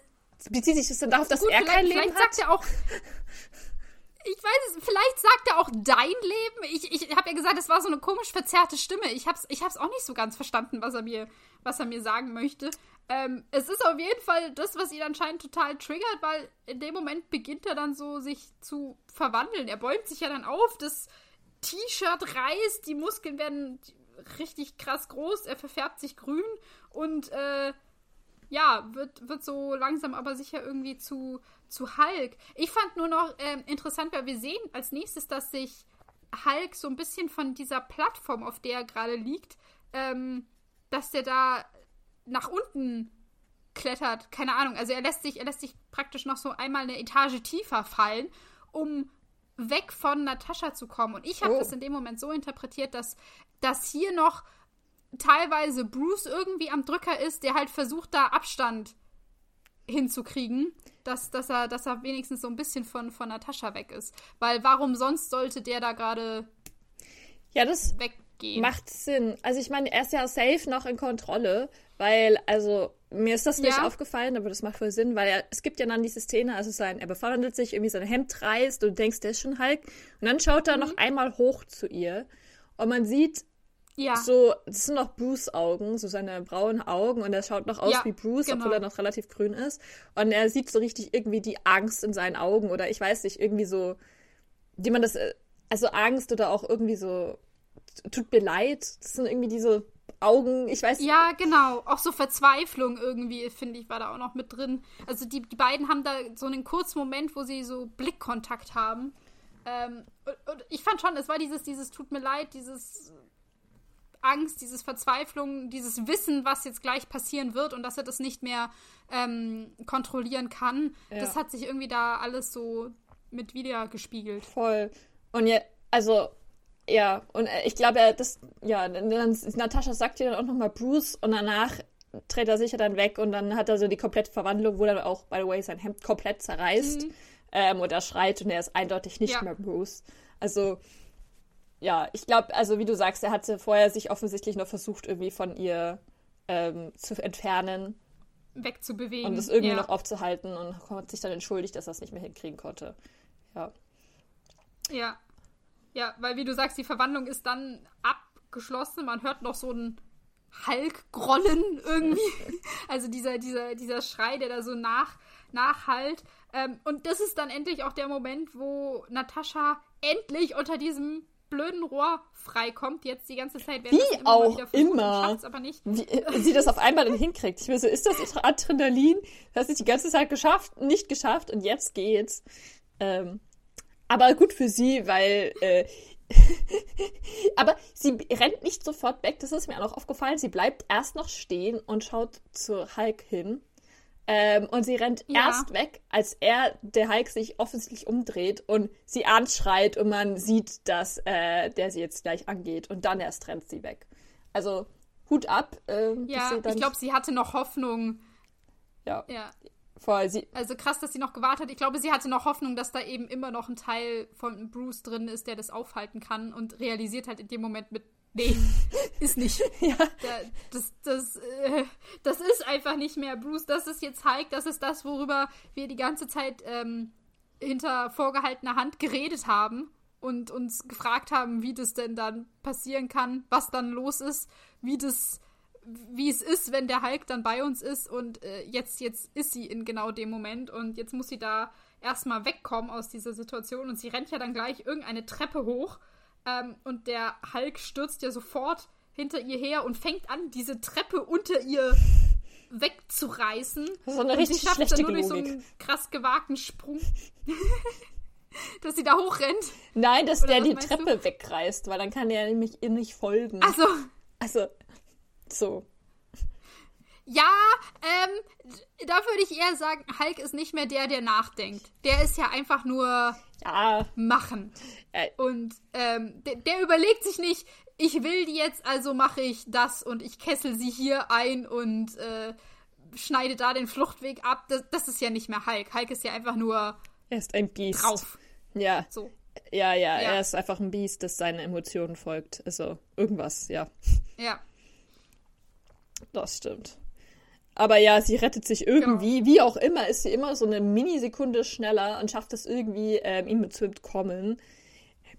Hm, bezieht sich das dann darauf, dass Gut, er kein Leben vielleicht hat? Sagt er auch, ich weiß es, vielleicht sagt er auch dein Leben. Ich, ich habe ja gesagt, es war so eine komisch verzerrte Stimme. Ich hab's, ich hab's auch nicht so ganz verstanden, was er mir, was er mir sagen möchte. Ähm, es ist auf jeden Fall das, was ihn anscheinend total triggert, weil in dem Moment beginnt er dann so, sich zu verwandeln. Er bäumt sich ja dann auf, das T-Shirt reißt, die Muskeln werden richtig krass groß, er verfärbt sich grün und äh, ja, wird, wird so langsam aber sicher irgendwie zu, zu Hulk. Ich fand nur noch äh, interessant, weil wir sehen als nächstes, dass sich Hulk so ein bisschen von dieser Plattform, auf der er gerade liegt, ähm, dass der da nach unten klettert. Keine Ahnung. Also er lässt sich, er lässt sich praktisch noch so einmal eine Etage tiefer fallen, um weg von Natascha zu kommen. Und ich habe oh. das in dem Moment so interpretiert, dass, dass hier noch teilweise Bruce irgendwie am Drücker ist, der halt versucht, da Abstand hinzukriegen, dass, dass, er, dass er wenigstens so ein bisschen von, von Natascha weg ist. Weil warum sonst sollte der da gerade ja, das weggehen? Macht Sinn. Also ich meine, er ist ja safe noch in Kontrolle, weil, also, mir ist das nicht ja. aufgefallen, aber das macht voll Sinn, weil er, es gibt ja dann diese Szene, also sein, er befreundet sich, irgendwie sein Hemd reißt und du denkst, der ist schon Hulk. Und dann schaut er mhm. noch einmal hoch zu ihr und man sieht ja. So, das sind noch Bruce-Augen, so seine braunen Augen und er schaut noch aus ja, wie Bruce, genau. obwohl er noch relativ grün ist. Und er sieht so richtig irgendwie die Angst in seinen Augen oder ich weiß nicht, irgendwie so, wie man das, äh, also Angst oder auch irgendwie so, tut mir leid. Das sind irgendwie diese Augen, ich weiß Ja, genau. Auch so Verzweiflung irgendwie, finde ich, war da auch noch mit drin. Also die, die beiden haben da so einen kurzen Moment, wo sie so Blickkontakt haben. Ähm, und, und ich fand schon, es war dieses, dieses tut mir leid, dieses Angst, dieses Verzweiflung, dieses Wissen, was jetzt gleich passieren wird und dass er das nicht mehr ähm, kontrollieren kann. Ja. Das hat sich irgendwie da alles so mit wieder gespiegelt. Voll. Und ja, also, ja, und äh, ich glaube, das, ja, dann, Natascha sagt ihr dann auch nochmal Bruce und danach dreht er sich ja dann weg und dann hat er so die komplette Verwandlung, wo dann auch, by the way, sein Hemd komplett zerreißt mhm. ähm, und er schreit und er ist eindeutig nicht ja. mehr Bruce. Also, ja, ich glaube, also wie du sagst, er hatte vorher sich offensichtlich noch versucht, irgendwie von ihr ähm, zu entfernen wegzubewegen. und es irgendwie ja. noch aufzuhalten und hat sich dann entschuldigt, dass er es nicht mehr hinkriegen konnte. Ja. Ja. Ja, weil wie du sagst, die Verwandlung ist dann abgeschlossen. Man hört noch so ein Hulk-Grollen irgendwie. also dieser, dieser, dieser Schrei, der da so nach, nachhallt. Ähm, und das ist dann endlich auch der Moment, wo Natascha endlich unter diesem blöden Rohr freikommt, jetzt die ganze Zeit. Wie immer auch immer. aber nicht. Wie sie das auf einmal dann hinkriegt. Ich will so, ist das Adrenalin? Das sie die ganze Zeit geschafft, nicht geschafft und jetzt geht's. Ähm, aber gut für sie, weil äh, aber sie rennt nicht sofort weg, das ist mir auch aufgefallen. Sie bleibt erst noch stehen und schaut zu Hulk hin. Ähm, und sie rennt ja. erst weg, als er, der Hulk, sich offensichtlich umdreht und sie anschreit und man sieht, dass äh, der sie jetzt gleich angeht. Und dann erst rennt sie weg. Also Hut ab. Ähm, ja, ich glaube, sie hatte noch Hoffnung. Ja. ja. Voll, sie also krass, dass sie noch gewartet hat. Ich glaube, sie hatte noch Hoffnung, dass da eben immer noch ein Teil von Bruce drin ist, der das aufhalten kann und realisiert halt in dem Moment mit, nee, ist nicht. ja. Da, das, das, äh, das ist einfach nicht mehr Bruce. Das ist jetzt Hulk. Das ist das, worüber wir die ganze Zeit ähm, hinter vorgehaltener Hand geredet haben und uns gefragt haben, wie das denn dann passieren kann, was dann los ist, wie das wie es ist, wenn der Hulk dann bei uns ist und äh, jetzt, jetzt ist sie in genau dem Moment und jetzt muss sie da erstmal wegkommen aus dieser Situation und sie rennt ja dann gleich irgendeine Treppe hoch ähm, und der Hulk stürzt ja sofort hinter ihr her und fängt an, diese Treppe unter ihr wegzureißen. Das ist eine richtig und sie schafft dann nur durch so einen krass gewagten Sprung. dass sie da hochrennt. Nein, dass Oder der die Treppe du? wegreißt, weil dann kann er nämlich ihr nicht folgen. Also, also so. Ja, ähm, da würde ich eher sagen, Hulk ist nicht mehr der, der nachdenkt. Der ist ja einfach nur ja. machen. Äh. Und ähm, der, der, überlegt sich nicht, ich will die jetzt, also mache ich das und ich kessel sie hier ein und äh, schneide da den Fluchtweg ab. Das, das, ist ja nicht mehr Hulk. Hulk ist ja einfach nur er ist ein Biest. drauf. Ja. So. Ja, ja, ja, er ist einfach ein Biest, das seinen Emotionen folgt. Also irgendwas, ja. Ja. Das stimmt. Aber ja, sie rettet sich irgendwie. Genau. Wie auch immer, ist sie immer so eine Minisekunde schneller und schafft es irgendwie, ähm, ihm zu entkommen.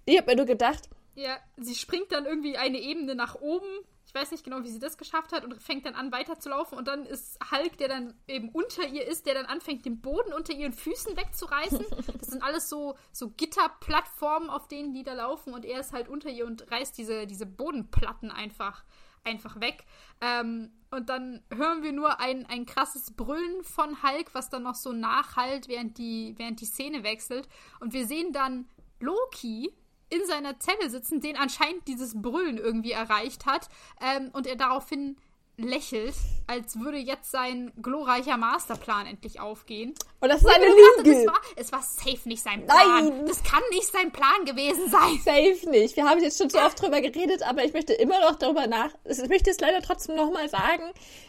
Ich habe mir nur gedacht. Ja, sie springt dann irgendwie eine Ebene nach oben. Ich weiß nicht genau, wie sie das geschafft hat und fängt dann an weiterzulaufen. Und dann ist Hulk, der dann eben unter ihr ist, der dann anfängt, den Boden unter ihren Füßen wegzureißen. Das sind alles so, so Gitterplattformen, auf denen die da laufen. Und er ist halt unter ihr und reißt diese, diese Bodenplatten einfach einfach weg. Ähm, und dann hören wir nur ein, ein krasses Brüllen von Hulk, was dann noch so nachhallt, während die, während die Szene wechselt. Und wir sehen dann Loki in seiner Zelle sitzen, den anscheinend dieses Brüllen irgendwie erreicht hat. Ähm, und er daraufhin lächelt, als würde jetzt sein glorreicher Masterplan endlich aufgehen. Und das ist eine Lüge. Es war, es war safe nicht sein Plan. Nein. Das kann nicht sein Plan gewesen sein. Safe nicht. Wir haben jetzt schon so oft drüber geredet, aber ich möchte immer noch darüber nach. Ich möchte es leider trotzdem nochmal sagen.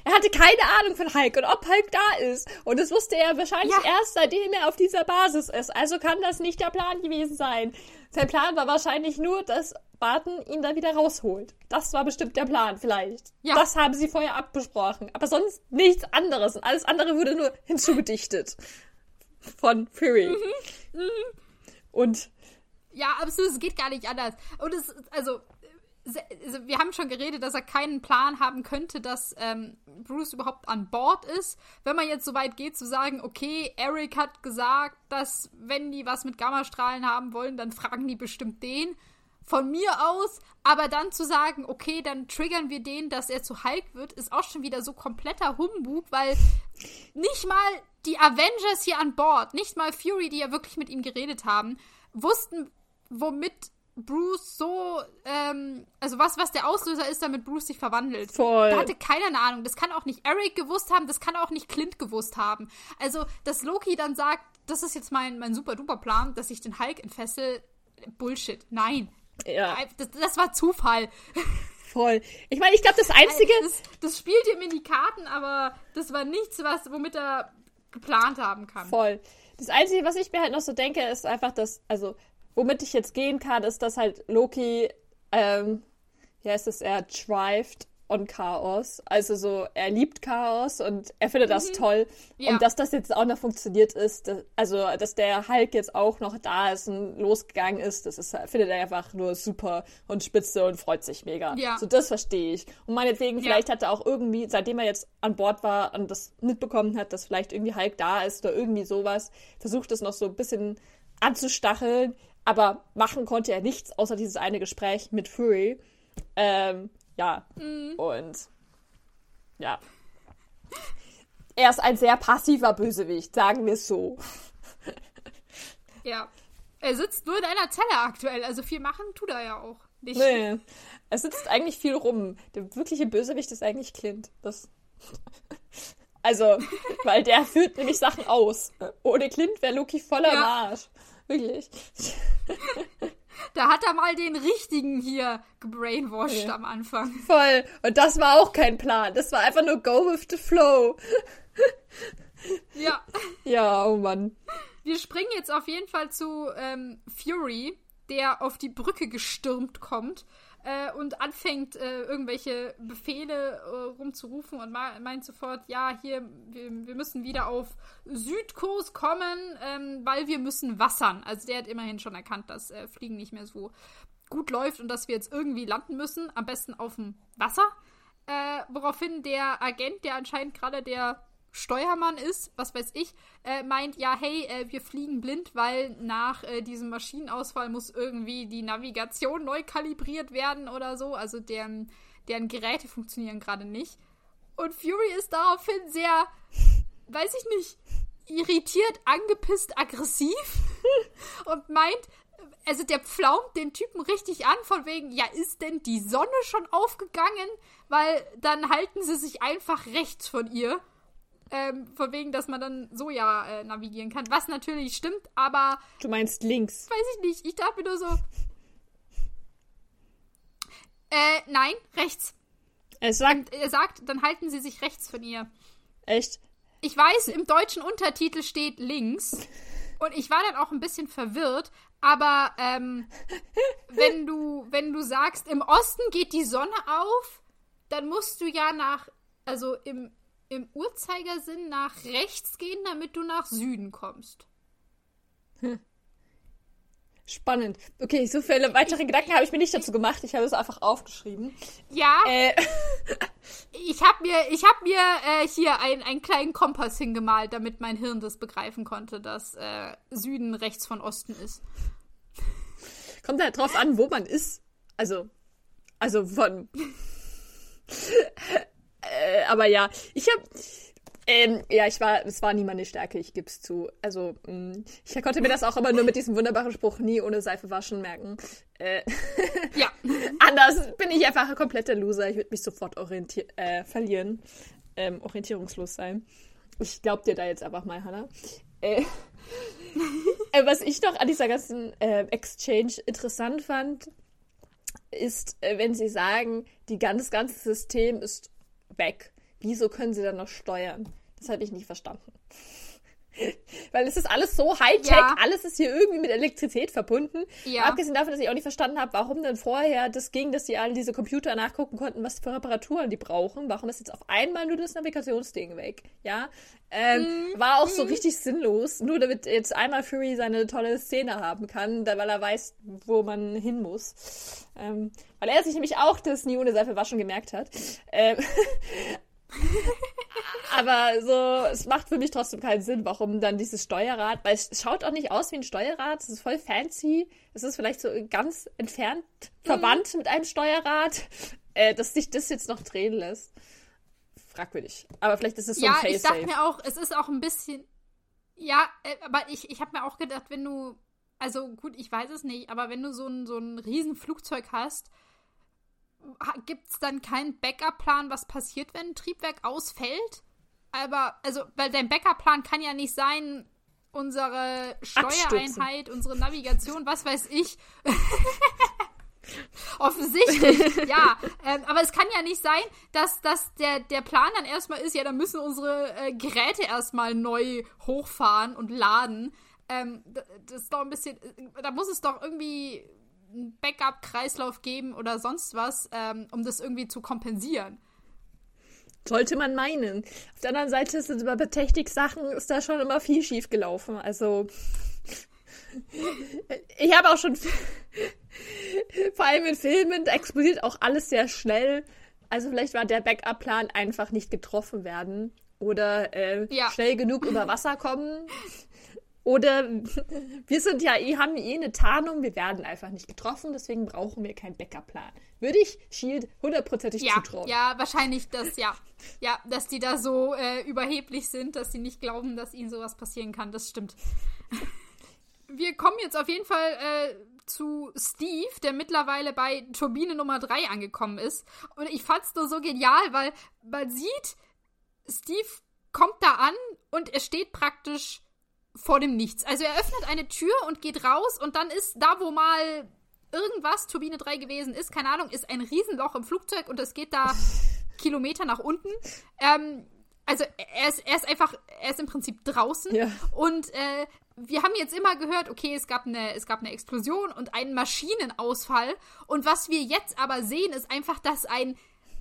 Er hatte keine Ahnung von Hulk und ob Hulk da ist. Und das wusste er wahrscheinlich ja. erst, seitdem er auf dieser Basis ist. Also kann das nicht der Plan gewesen sein. Sein Plan war wahrscheinlich nur, dass Barton ihn da wieder rausholt. Das war bestimmt der Plan, vielleicht. Ja. Das haben sie vorher abgesprochen. Aber sonst nichts anderes. Und alles andere wurde nur hinzugedichtet. Von Fury. Mhm. Mhm. Und. Ja, absolut, es geht gar nicht anders. Und es, also, also, wir haben schon geredet, dass er keinen Plan haben könnte, dass ähm, Bruce überhaupt an Bord ist. Wenn man jetzt so weit geht zu sagen, okay, Eric hat gesagt, dass wenn die was mit Gammastrahlen haben wollen, dann fragen die bestimmt den. Von mir aus, aber dann zu sagen, okay, dann triggern wir den, dass er zu Hulk wird, ist auch schon wieder so kompletter Humbug, weil nicht mal die Avengers hier an Bord, nicht mal Fury, die ja wirklich mit ihm geredet haben, wussten, womit Bruce so, ähm, also was, was der Auslöser ist, damit Bruce sich verwandelt. Voll. Da hatte keiner eine Ahnung. Das kann auch nicht Eric gewusst haben, das kann auch nicht Clint gewusst haben. Also, dass Loki dann sagt, das ist jetzt mein, mein super duper Plan, dass ich den Hulk entfessel, Bullshit. Nein. Ja. Das, das war Zufall. Voll. Ich meine, ich glaube, das Einzige. Das, das spielt ihm in die Karten, aber das war nichts, was, womit er geplant haben kann. Voll. Das Einzige, was ich mir halt noch so denke, ist einfach, dass, also womit ich jetzt gehen kann, ist, dass halt Loki, ähm, wie heißt es, er drived on Chaos. Also so, er liebt Chaos und er findet das Mhm. toll. Ja. Und dass das jetzt auch noch funktioniert ist, dass, also dass der Hulk jetzt auch noch da ist und losgegangen ist, das ist, findet er einfach nur super und spitze und freut sich mega. Ja. So, das verstehe ich. Und meinetwegen, Ja. vielleicht hat er auch irgendwie, seitdem er jetzt an Bord war und das mitbekommen hat, dass vielleicht irgendwie Hulk da ist oder irgendwie sowas, versucht es noch so ein bisschen anzustacheln, aber machen konnte er nichts, außer dieses eine Gespräch mit Fury. Ähm, ja, Mhm. und ja. Er ist ein sehr passiver Bösewicht, sagen wir es so. Ja. Er sitzt nur in einer Zelle aktuell, also viel machen tut er ja auch nicht. Nee. Er sitzt eigentlich viel rum. Der wirkliche Bösewicht ist eigentlich Clint. Das. Also, weil der führt nämlich Sachen aus. Ohne Clint wäre Loki voller Ja. Marsch. Wirklich. Da hat er mal den richtigen hier gebrainwashed Ja. am Anfang. Voll. Und das war auch kein Plan. Das war einfach nur go with the flow. Ja. Ja, oh Mann. Wir springen jetzt auf jeden Fall zu ähm, Fury, der auf die Brücke gestürmt kommt äh, und anfängt, äh, irgendwelche Befehle äh, rumzurufen und meint sofort, ja, hier, wir, wir müssen wieder auf Südkurs kommen, ähm, weil wir müssen wassern. Also der hat immerhin schon erkannt, dass äh, Fliegen nicht mehr so gut läuft und dass wir jetzt irgendwie landen müssen, am besten auf dem Wasser. Äh, woraufhin der Agent, der anscheinend gerade der Steuermann ist, was weiß ich, äh, meint, ja, hey, äh, wir fliegen blind, weil nach äh, diesem Maschinenausfall muss irgendwie die Navigation neu kalibriert werden oder so. Also deren, deren Geräte funktionieren gerade nicht. Und Fury ist daraufhin sehr, weiß ich nicht, irritiert, angepisst, aggressiv und meint, also der pflaumt den Typen richtig an, von wegen, ja, ist denn die Sonne schon aufgegangen? Weil dann halten sie sich einfach rechts von ihr. Ähm, von wegen, dass man dann so ja äh, navigieren kann. Was natürlich stimmt, aber Du meinst links. weiß ich nicht. Ich dachte mir nur so. Äh, nein, rechts. Es sagt Er sagt, dann halten sie sich rechts von ihr. echt. Ich weiß, im deutschen Untertitel steht links. Und ich war dann auch ein bisschen verwirrt. Aber ähm, wenn du, wenn du sagst, im Osten geht die Sonne auf, dann musst du ja nach, also im, im Uhrzeigersinn nach rechts gehen, damit du nach Süden kommst. Spannend. Okay, so viele weitere Gedanken habe ich mir nicht dazu gemacht. Ich habe es einfach aufgeschrieben. Ja, Äh, ich habe mir, ich hab mir äh, hier ein, einen kleinen Kompass hingemalt, damit mein Hirn das begreifen konnte, dass äh, Süden rechts von Osten ist. kommt halt drauf an, wo man ist. Also, also von. äh, aber ja, ich habe. Ähm, ja, ich war, es war nie meine Stärke, ich geb's zu. Also, mh, ich konnte mir das auch immer nur mit diesem wunderbaren Spruch nie ohne Seife waschen merken. Äh, Ja, anders bin ich einfach ein kompletter Loser. Ich würde mich sofort orientier äh, verlieren. Ähm, orientierungslos sein. Ich glaub dir da jetzt einfach mal, Hannah. Äh, äh, was ich noch an dieser ganzen äh, Exchange interessant fand, ist, äh, wenn sie sagen, die ganz, ganze System ist weg. Wieso können sie dann noch steuern? Das habe ich nicht verstanden. Weil es ist alles so Hightech, Ja. alles ist hier irgendwie mit Elektrizität verbunden. Ja. Abgesehen davon, dass ich auch nicht verstanden habe, warum denn vorher das ging, dass die alle diese Computer nachgucken konnten, was für Reparaturen die brauchen. Warum ist jetzt auf einmal nur das Navigationsding weg? Ja. Ähm, Mhm. War auch so richtig sinnlos, nur damit jetzt einmal Fury seine tolle Szene haben kann, weil er weiß, wo man hin muss. Ähm, weil er sich nämlich auch das nie ohne Seife waschen gemerkt hat. Ähm, aber so, es macht für mich trotzdem keinen Sinn, warum dann dieses Steuerrad, weil es schaut auch nicht aus wie ein Steuerrad, es ist voll fancy, es ist vielleicht so ganz entfernt verwandt mit einem Steuerrad, äh, dass sich das jetzt noch drehen lässt. Fragwürdig. Aber vielleicht ist es so ja, ein ich dachte mir auch, es ist auch ein bisschen. Ja, äh, aber ich, ich habe mir auch gedacht, wenn du. Also gut, ich weiß es nicht, aber wenn du so ein, so ein riesen Flugzeug hast, gibt es dann keinen Backup-Plan, was passiert, wenn ein Triebwerk ausfällt? Aber, also, weil dein Backup-Plan kann ja nicht sein, unsere Steuereinheit, unsere Navigation, was weiß ich. Offensichtlich, ja. Ähm, aber es kann ja nicht sein, dass, dass der, der Plan dann erstmal ist, ja, dann müssen unsere äh, Geräte erstmal neu hochfahren und laden. Ähm, das ist doch ein bisschen, da muss es doch irgendwie einen Backup-Kreislauf geben oder sonst was, ähm, um das irgendwie zu kompensieren. Sollte man meinen. Auf der anderen Seite sind immer bei Technik-Sachen ist da schon immer viel schief gelaufen. Also ich habe auch schon vor allem in Filmen explodiert auch alles sehr schnell. Also vielleicht war der Backup-Plan einfach nicht getroffen werden oder äh, ja. schnell genug über Wasser kommen. Oder wir sind ja eh, haben eh eine Tarnung, wir werden einfach nicht getroffen, deswegen brauchen wir keinen Backup-Plan. Würde ich Shield hundertprozentig ja, zutrauen. Ja, wahrscheinlich das, ja. Ja, dass die da so äh, überheblich sind, dass sie nicht glauben, dass ihnen sowas passieren kann. Das stimmt. wir kommen jetzt auf jeden Fall äh, zu Steve, der mittlerweile bei Turbine Nummer 3 angekommen ist. Und ich fand's nur so genial, weil man sieht, Steve kommt da an und er steht praktisch vor dem Nichts. Also er öffnet eine Tür und geht raus und dann ist da, wo mal irgendwas Turbine 3 gewesen ist, keine Ahnung, ist ein Riesenloch im Flugzeug und es geht da Kilometer nach unten. Ähm, also er ist, er ist einfach, er ist im Prinzip draußen ja. und äh, wir haben jetzt immer gehört, okay, es gab, eine, es gab eine Explosion und einen Maschinenausfall und was wir jetzt aber sehen, ist einfach, dass ein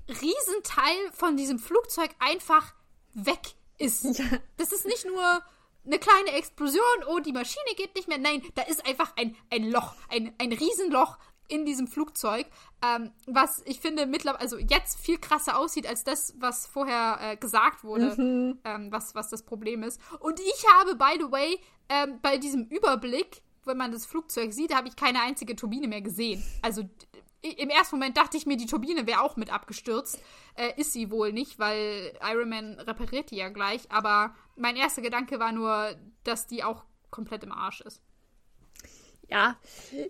Riesenteil von diesem Flugzeug einfach weg ist. Ja. Das ist nicht nur eine kleine Explosion, oh, die Maschine geht nicht mehr. Nein, da ist einfach ein, ein Loch, ein, ein Riesenloch in diesem Flugzeug, ähm, was ich finde mittlerweile, also jetzt viel krasser aussieht als das, was vorher äh, gesagt wurde, mhm. ähm, was, was das Problem ist. Und ich habe, by the way, ähm, bei diesem Überblick, wenn man das Flugzeug sieht, habe ich keine einzige Turbine mehr gesehen. Also im ersten Moment dachte ich mir, die Turbine wäre auch mit abgestürzt. Äh, ist sie wohl nicht, weil Iron Man repariert die ja gleich. Aber mein erster Gedanke war nur, dass die auch komplett im Arsch ist. Ja,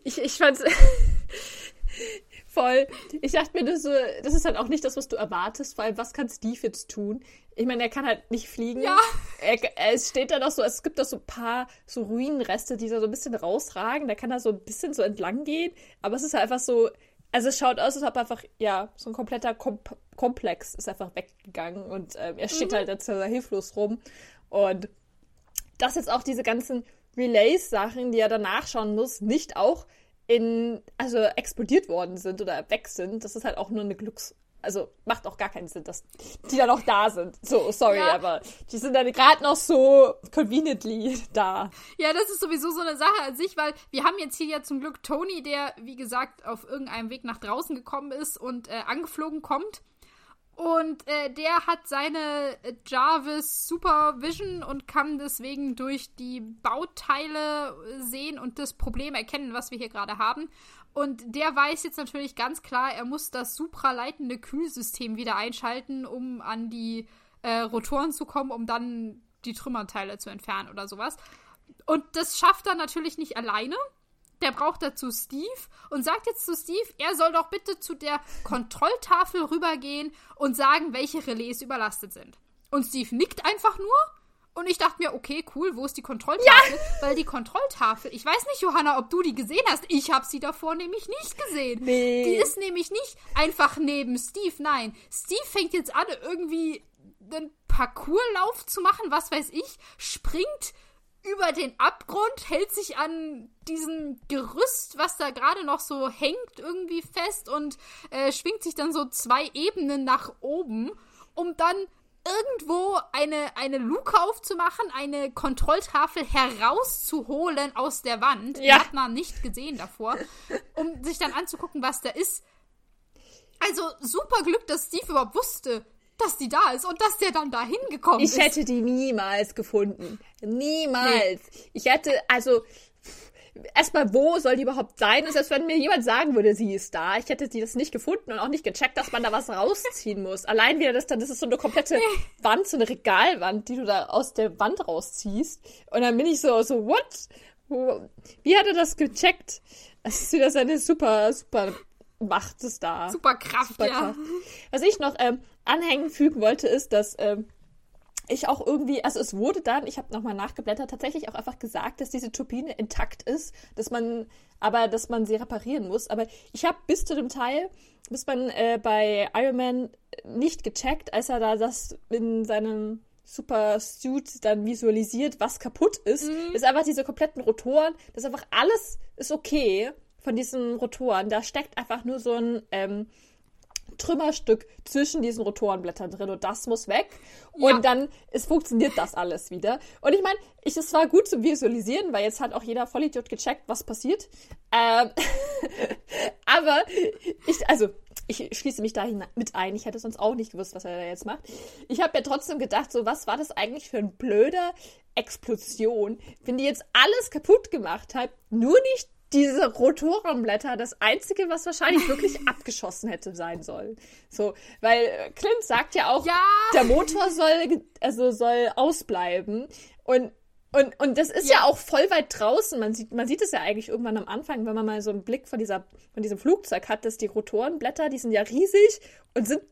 ich, ich fand's voll. Ich dachte mir, das, das ist halt auch nicht das, was du erwartest. Vor allem, was kann Steve jetzt tun? Ich meine, er kann halt nicht fliegen. Ja. Er, es steht da noch so, es gibt da so ein paar so Ruinenreste, die da so ein bisschen rausragen. Da kann er so ein bisschen so entlang gehen. Aber es ist halt einfach so, also es schaut aus, als ob einfach, ja, so ein kompletter Kom Komplex ist einfach weggegangen und ähm, er steht mhm. halt jetzt hilflos rum. Und dass jetzt auch diese ganzen Relays-Sachen, die er danach schauen muss, nicht auch in, also explodiert worden sind oder weg sind, das ist halt auch nur eine Glücks, also macht auch gar keinen Sinn, dass die da noch da sind. So, sorry, ja. aber die sind dann gerade noch so conveniently da. Ja, das ist sowieso so eine Sache an sich, weil wir haben jetzt hier ja zum Glück Tony, der, wie gesagt, auf irgendeinem Weg nach draußen gekommen ist und äh, angeflogen kommt. Und äh, der hat seine Jarvis Supervision und kann deswegen durch die Bauteile sehen und das Problem erkennen, was wir hier gerade haben. Und der weiß jetzt natürlich ganz klar, er muss das supraleitende Kühlsystem wieder einschalten, um an die äh, Rotoren zu kommen, um dann die Trümmerteile zu entfernen oder sowas. Und das schafft er natürlich nicht alleine. Der braucht dazu Steve und sagt jetzt zu Steve, er soll doch bitte zu der Kontrolltafel rübergehen und sagen, welche Relais überlastet sind. Und Steve nickt einfach nur und ich dachte mir, okay, cool, wo ist die Kontrolltafel? Ja. Weil die Kontrolltafel, ich weiß nicht, Johanna, ob du die gesehen hast. Ich habe sie davor nämlich nicht gesehen. Nee. Die ist nämlich nicht einfach neben Steve. Nein, Steve fängt jetzt an, irgendwie einen Parcourslauf zu machen, was weiß ich, springt über den Abgrund, hält sich an diesem Gerüst, was da gerade noch so hängt, irgendwie fest und äh, schwingt sich dann so zwei Ebenen nach oben, um dann irgendwo eine, eine Luke aufzumachen, eine Kontrolltafel herauszuholen aus der Wand. Ja. Die hat man nicht gesehen davor, um sich dann anzugucken, was da ist. Also super Glück, dass Steve überhaupt wusste, dass die da ist und dass der dann da hingekommen ist. Ich hätte die niemals gefunden. Niemals. Nee. Ich hätte, also, erstmal, wo soll die überhaupt sein? Und selbst wenn mir jemand sagen würde, sie ist da, ich hätte die das nicht gefunden und auch nicht gecheckt, dass man da was rausziehen muss. Allein wieder das dann, das ist so eine komplette Wand, so eine Regalwand, die du da aus der Wand rausziehst. Und dann bin ich so, so, what? Wie hat er das gecheckt? Das ist wieder seine super, super Macht es da. Super Kraft, super ja. Was ich noch ähm, anhängen fügen wollte, ist, dass ähm, ich auch irgendwie, also es wurde dann, ich habe nochmal nachgeblättert, tatsächlich auch einfach gesagt, dass diese Turbine intakt ist, dass man, aber dass man sie reparieren muss. Aber ich habe bis zu dem Teil, bis man äh, bei Iron Man nicht gecheckt, als er da das in seinem Super Suit dann visualisiert, was kaputt ist, mhm. ist einfach diese kompletten Rotoren, das ist einfach alles ist okay von diesen Rotoren, da steckt einfach nur so ein ähm, Trümmerstück zwischen diesen Rotorenblättern drin und das muss weg. Und Ja. dann es funktioniert das alles wieder. Und ich meine, ich, es war gut zum Visualisieren, weil jetzt hat auch jeder Vollidiot gecheckt, was passiert. Ähm, aber ich, also, ich schließe mich da mit ein. Ich hätte sonst auch nicht gewusst, was er da jetzt macht. Ich habe ja trotzdem gedacht, so, was war das eigentlich für ein blöder Explosion, wenn die jetzt alles kaputt gemacht hat, nur nicht diese Rotorenblätter, das einzige, was wahrscheinlich wirklich abgeschossen hätte sein sollen. So, weil äh, Clint sagt ja auch, Ja. der Motor soll, also soll ausbleiben und und, und das ist ja. Ja. auch voll weit draußen. Man sieht, man sieht es ja eigentlich irgendwann am Anfang, wenn man mal so einen Blick von, dieser, von diesem Flugzeug hat, dass die Rotorenblätter, die sind ja riesig und sind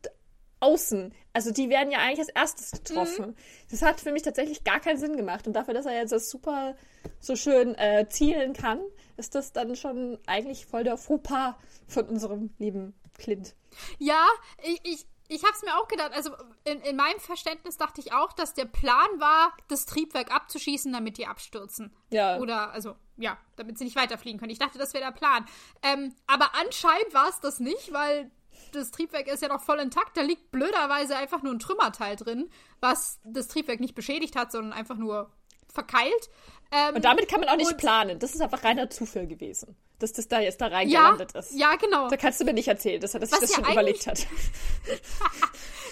außen. Also die werden ja eigentlich als erstes getroffen. Das hat für mich tatsächlich gar keinen Sinn gemacht. Und dafür, dass er jetzt das super so schön äh, zielen kann, ist das dann schon eigentlich voll der Fauxpas von unserem lieben Clint. Ja, ich, ich, ich habe es mir auch gedacht. Also in, in meinem Verständnis dachte ich auch, dass der Plan war, das Triebwerk abzuschießen, damit die abstürzen. Ja. Oder, also, ja, damit sie nicht weiterfliegen können. Ich dachte, das wäre der Plan. Ähm, aber anscheinend war es das nicht, weil das Triebwerk ist ja noch voll intakt. Da liegt blöderweise einfach nur ein Trümmerteil drin, was das Triebwerk nicht beschädigt hat, sondern einfach nur verkeilt. Ähm, Und damit kann man auch nicht planen. Das ist einfach reiner Zufall gewesen, dass das da jetzt da ja, reingelandet ist. ja, genau. Da kannst du mir nicht erzählen, dass er das, das ja schon überlegt hat.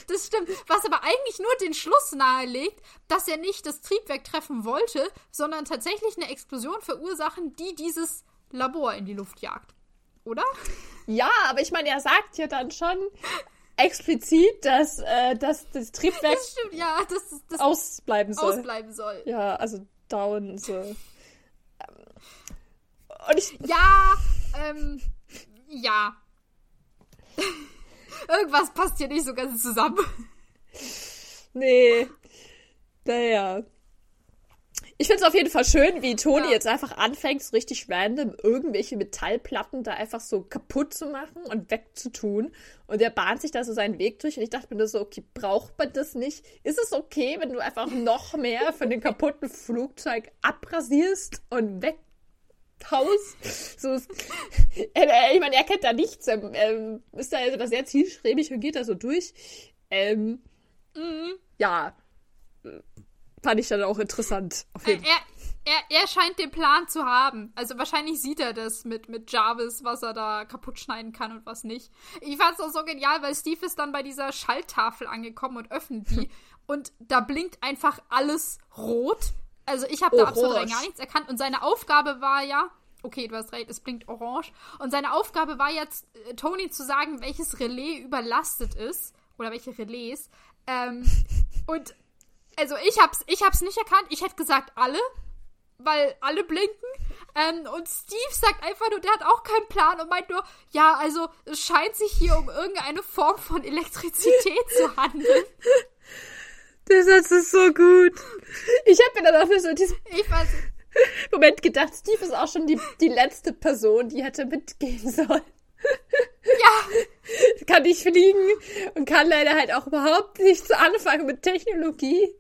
Das stimmt. Was aber eigentlich nur den Schluss nahelegt, dass er nicht das Triebwerk treffen wollte, sondern tatsächlich eine Explosion verursachen, die dieses Labor in die Luft jagt. Oder? Ja, aber ich meine, er sagt ja dann schon explizit, dass, äh, dass das Triebwerk Das stimmt, ja, dass das ausbleiben soll. ausbleiben soll. Ja, also down so. Ähm, Und ich, Ja, ähm, ja. Irgendwas passt hier nicht so ganz zusammen. nee. Naja. Ich finde es auf jeden Fall schön, wie Toni Ja. jetzt einfach anfängt, so richtig random irgendwelche Metallplatten da einfach so kaputt zu machen und wegzutun. Und er bahnt sich da so seinen Weg durch. Und ich dachte mir nur so, okay, braucht man das nicht? Ist es okay, wenn du einfach noch mehr von dem kaputten Flugzeug abrasierst und weghaust? So, ist- äh, äh, ich meine, er kennt da nichts. Ähm, ist da also sehr zielstrebig und geht da so durch. Ähm, ja, fand ich dann auch interessant. Auf Er, jeden Fall. er, er, er scheint den Plan zu haben. Also wahrscheinlich sieht er das mit, mit Jarvis, was er da kaputt schneiden kann und was nicht. Ich fand es auch so genial, weil Steve ist dann bei dieser Schalttafel angekommen und öffnet die. und da blinkt einfach alles rot. Also ich habe da absolut rein Orange. gar nichts erkannt. Und seine Aufgabe war ja, okay, du hast recht, es blinkt orange. Und seine Aufgabe war jetzt, äh, Tony zu sagen, welches Relais überlastet ist. Oder welche Relais. Ähm, und also ich hab's, ich hab's nicht erkannt. Ich hätte gesagt alle, weil alle blinken. Ähm, und Steve sagt einfach nur, der hat auch keinen Plan und meint nur, ja, also es scheint sich hier um irgendeine Form von Elektrizität zu handeln. Der Satz ist so gut. Ich habe mir dann auch für so diesen Ich weiß, Moment gedacht, Steve ist auch schon die, die letzte Person, die hätte mitgehen sollen. ja, Kann nicht fliegen und kann leider halt auch überhaupt nichts anfangen mit Technologie.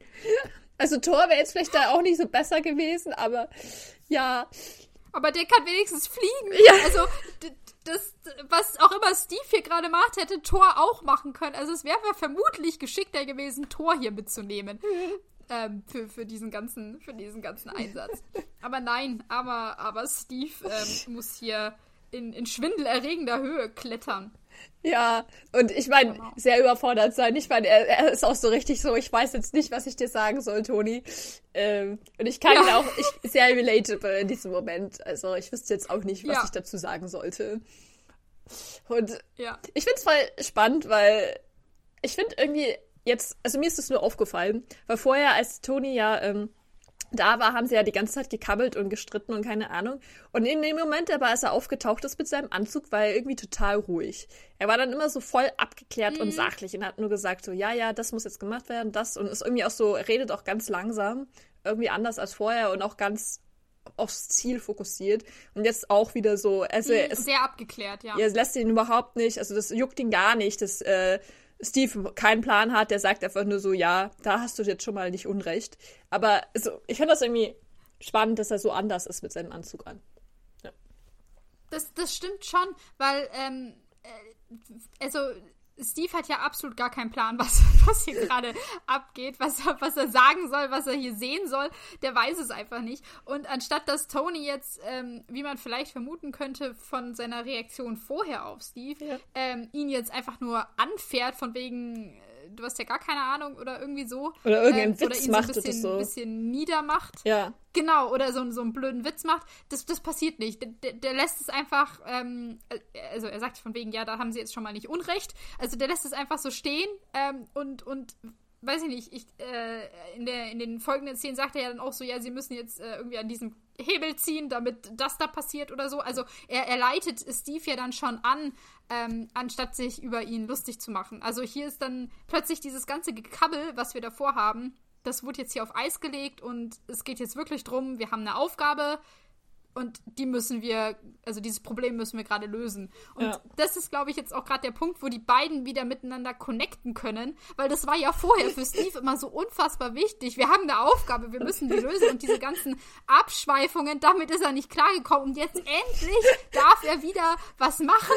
Also Thor wäre jetzt vielleicht da auch nicht so besser gewesen, aber ja. aber der kann wenigstens fliegen. Ja. Also das, was auch immer Steve hier gerade macht, hätte Thor auch machen können. Also es wäre vermutlich geschickter gewesen, Thor hier mitzunehmen. ähm, für, für, diesen ganzen, für diesen ganzen Einsatz. Aber nein, aber, aber Steve ähm, muss hier in, in schwindelerregender Höhe klettern. Ja, und ich meine, Genau. sehr überfordert sein. Ich meine, er, er ist auch so richtig so, ich weiß jetzt nicht, was ich dir sagen soll, Toni. Ähm, und ich kann Ja. ihn auch, ich, sehr relatable in diesem Moment. Also ich wüsste jetzt auch nicht, was Ja. ich dazu sagen sollte. Und Ja. ich find's voll spannend, weil ich finde irgendwie jetzt, also mir ist es nur aufgefallen, weil vorher, als Toni ja ähm, da war, haben sie ja die ganze Zeit gekabbelt und gestritten und keine Ahnung. Und in dem Moment aber, als er aufgetaucht ist mit seinem Anzug, war er irgendwie total ruhig. Er war dann immer so voll abgeklärt und sachlich und hat nur gesagt so, ja, ja, das muss jetzt gemacht werden, das und ist irgendwie auch so, redet auch ganz langsam, irgendwie anders als vorher und auch ganz aufs Ziel fokussiert. Und jetzt auch wieder so, also er ist Sehr abgeklärt, ja. er lässt ihn überhaupt nicht, also das juckt ihn gar nicht, dass äh, Steve keinen Plan hat, der sagt einfach nur so, ja, da hast du jetzt schon mal nicht Unrecht. Aber also, ich finde das irgendwie spannend, dass er so anders ist mit seinem Anzug an. Das Das, das stimmt schon, weil, ähm, äh, also Steve hat ja absolut gar keinen Plan, was, was hier gerade abgeht, was er, was er sagen soll, was er hier sehen soll. Der weiß es einfach nicht. Und anstatt dass Tony jetzt, ähm, wie man vielleicht vermuten könnte, von seiner Reaktion vorher auf Steve, ja. ähm, ihn jetzt einfach nur anfährt, von wegen, du hast ja gar keine Ahnung oder irgendwie so. Oder irgendeinen ähm, Witz oder ihn macht so ein bisschen, so. bisschen niedermacht. Ja. Genau, oder so, so einen blöden Witz macht. Das, das passiert nicht. Der, der lässt es einfach, ähm, äh, also er sagt von wegen, ja, da haben sie jetzt schon mal nicht Unrecht. Also der lässt es einfach so stehen ähm, und, und weiß ich nicht, ich, äh, in, der, in den folgenden Szenen sagt er ja dann auch so, ja, sie müssen jetzt äh, irgendwie an diesem Hebel ziehen, damit das da passiert oder so. Also er, er leitet Steve ja dann schon an, ähm, anstatt sich über ihn lustig zu machen. Also hier ist dann plötzlich dieses ganze Gekabbel, was wir davor haben, das wurde jetzt hier auf Eis gelegt und es geht jetzt wirklich drum, wir haben eine Aufgabe und die müssen wir, also dieses Problem müssen wir gerade lösen. Und ja. das ist, glaube ich, jetzt auch gerade der Punkt, wo die beiden wieder miteinander connecten können, weil das war ja vorher für Steve immer so unfassbar wichtig. Wir haben eine Aufgabe, wir müssen die lösen und diese ganzen Abschweifungen, damit ist er nicht klargekommen. Und jetzt endlich darf er wieder was machen.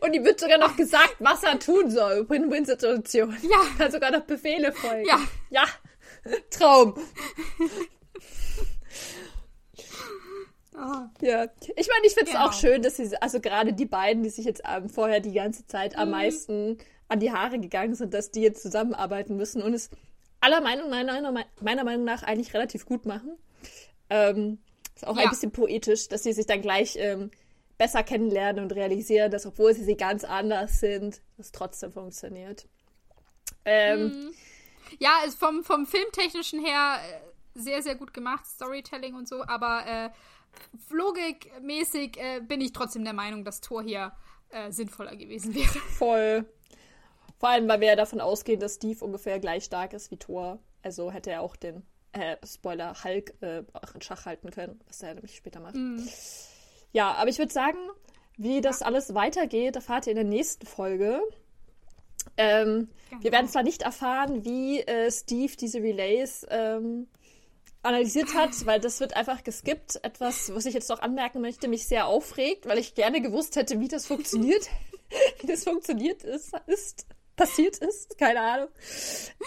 Und ihm wird sogar noch gesagt, was er tun soll. Win-Win-Situation. Ja. Kann sogar noch Befehle folgen. Ja. Ja. Traum. Oh. Ja, ich meine, ich finde es genau. auch schön, dass sie, also gerade die beiden, die sich jetzt ähm, vorher die ganze Zeit am mhm. meisten an die Haare gegangen sind, dass die jetzt zusammenarbeiten müssen und es aller Meinung, meiner, meiner Meinung nach eigentlich relativ gut machen. Ähm, ist auch ja. ein bisschen poetisch, dass sie sich dann gleich ähm, besser kennenlernen und realisieren, dass obwohl sie, sie ganz anders sind, es trotzdem funktioniert. Ähm, mhm. Ja, ist vom, vom Filmtechnischen her äh, sehr, sehr gut gemacht, Storytelling und so, aber äh, logikmäßig äh, bin ich trotzdem der Meinung, dass Thor hier äh, sinnvoller gewesen wäre. Voll. Vor allem, weil wir ja davon ausgehen, dass Steve ungefähr gleich stark ist wie Thor. Also hätte er auch den, äh, Spoiler, Hulk äh, auch in Schach halten können, was er nämlich später macht. Mhm. Ja, aber ich würde sagen, wie das alles weitergeht, erfahrt ihr in der nächsten Folge. Ähm, genau. Wir werden zwar nicht erfahren, wie äh, Steve diese Relays ähm, analysiert hat, weil das wird einfach geskippt. Etwas, was ich jetzt noch anmerken möchte, mich sehr aufregt, weil ich gerne gewusst hätte, wie das funktioniert. wie das funktioniert ist, ist passiert ist, keine Ahnung.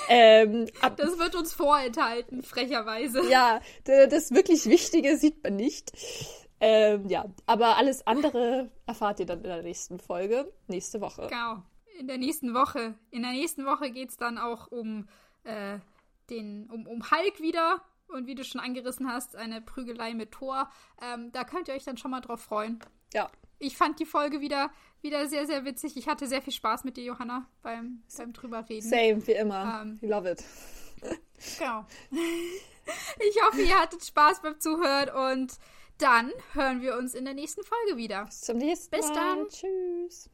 Ähm, ab, das wird uns vorenthalten, frecherweise. Ja, das wirklich Wichtige sieht man nicht. Ähm, ja, aber alles andere erfahrt ihr dann in der nächsten Folge, nächste Woche. Genau, in der nächsten Woche. In der nächsten Woche geht es dann auch um, äh, den, um, um Hulk wieder. Und wie du schon angerissen hast, eine Prügelei mit Thor. Ähm, da könnt ihr euch dann schon mal drauf freuen. Ja. Ich fand die Folge wieder, wieder sehr, sehr witzig. Ich hatte sehr viel Spaß mit dir, Johanna, beim, beim drüber reden. Same, wie immer. Ähm, I love it. Genau. Ich hoffe, ihr hattet Spaß beim Zuhören und dann hören wir uns in der nächsten Folge wieder. Bis zum nächsten Mal. Bis dann. Tschüss.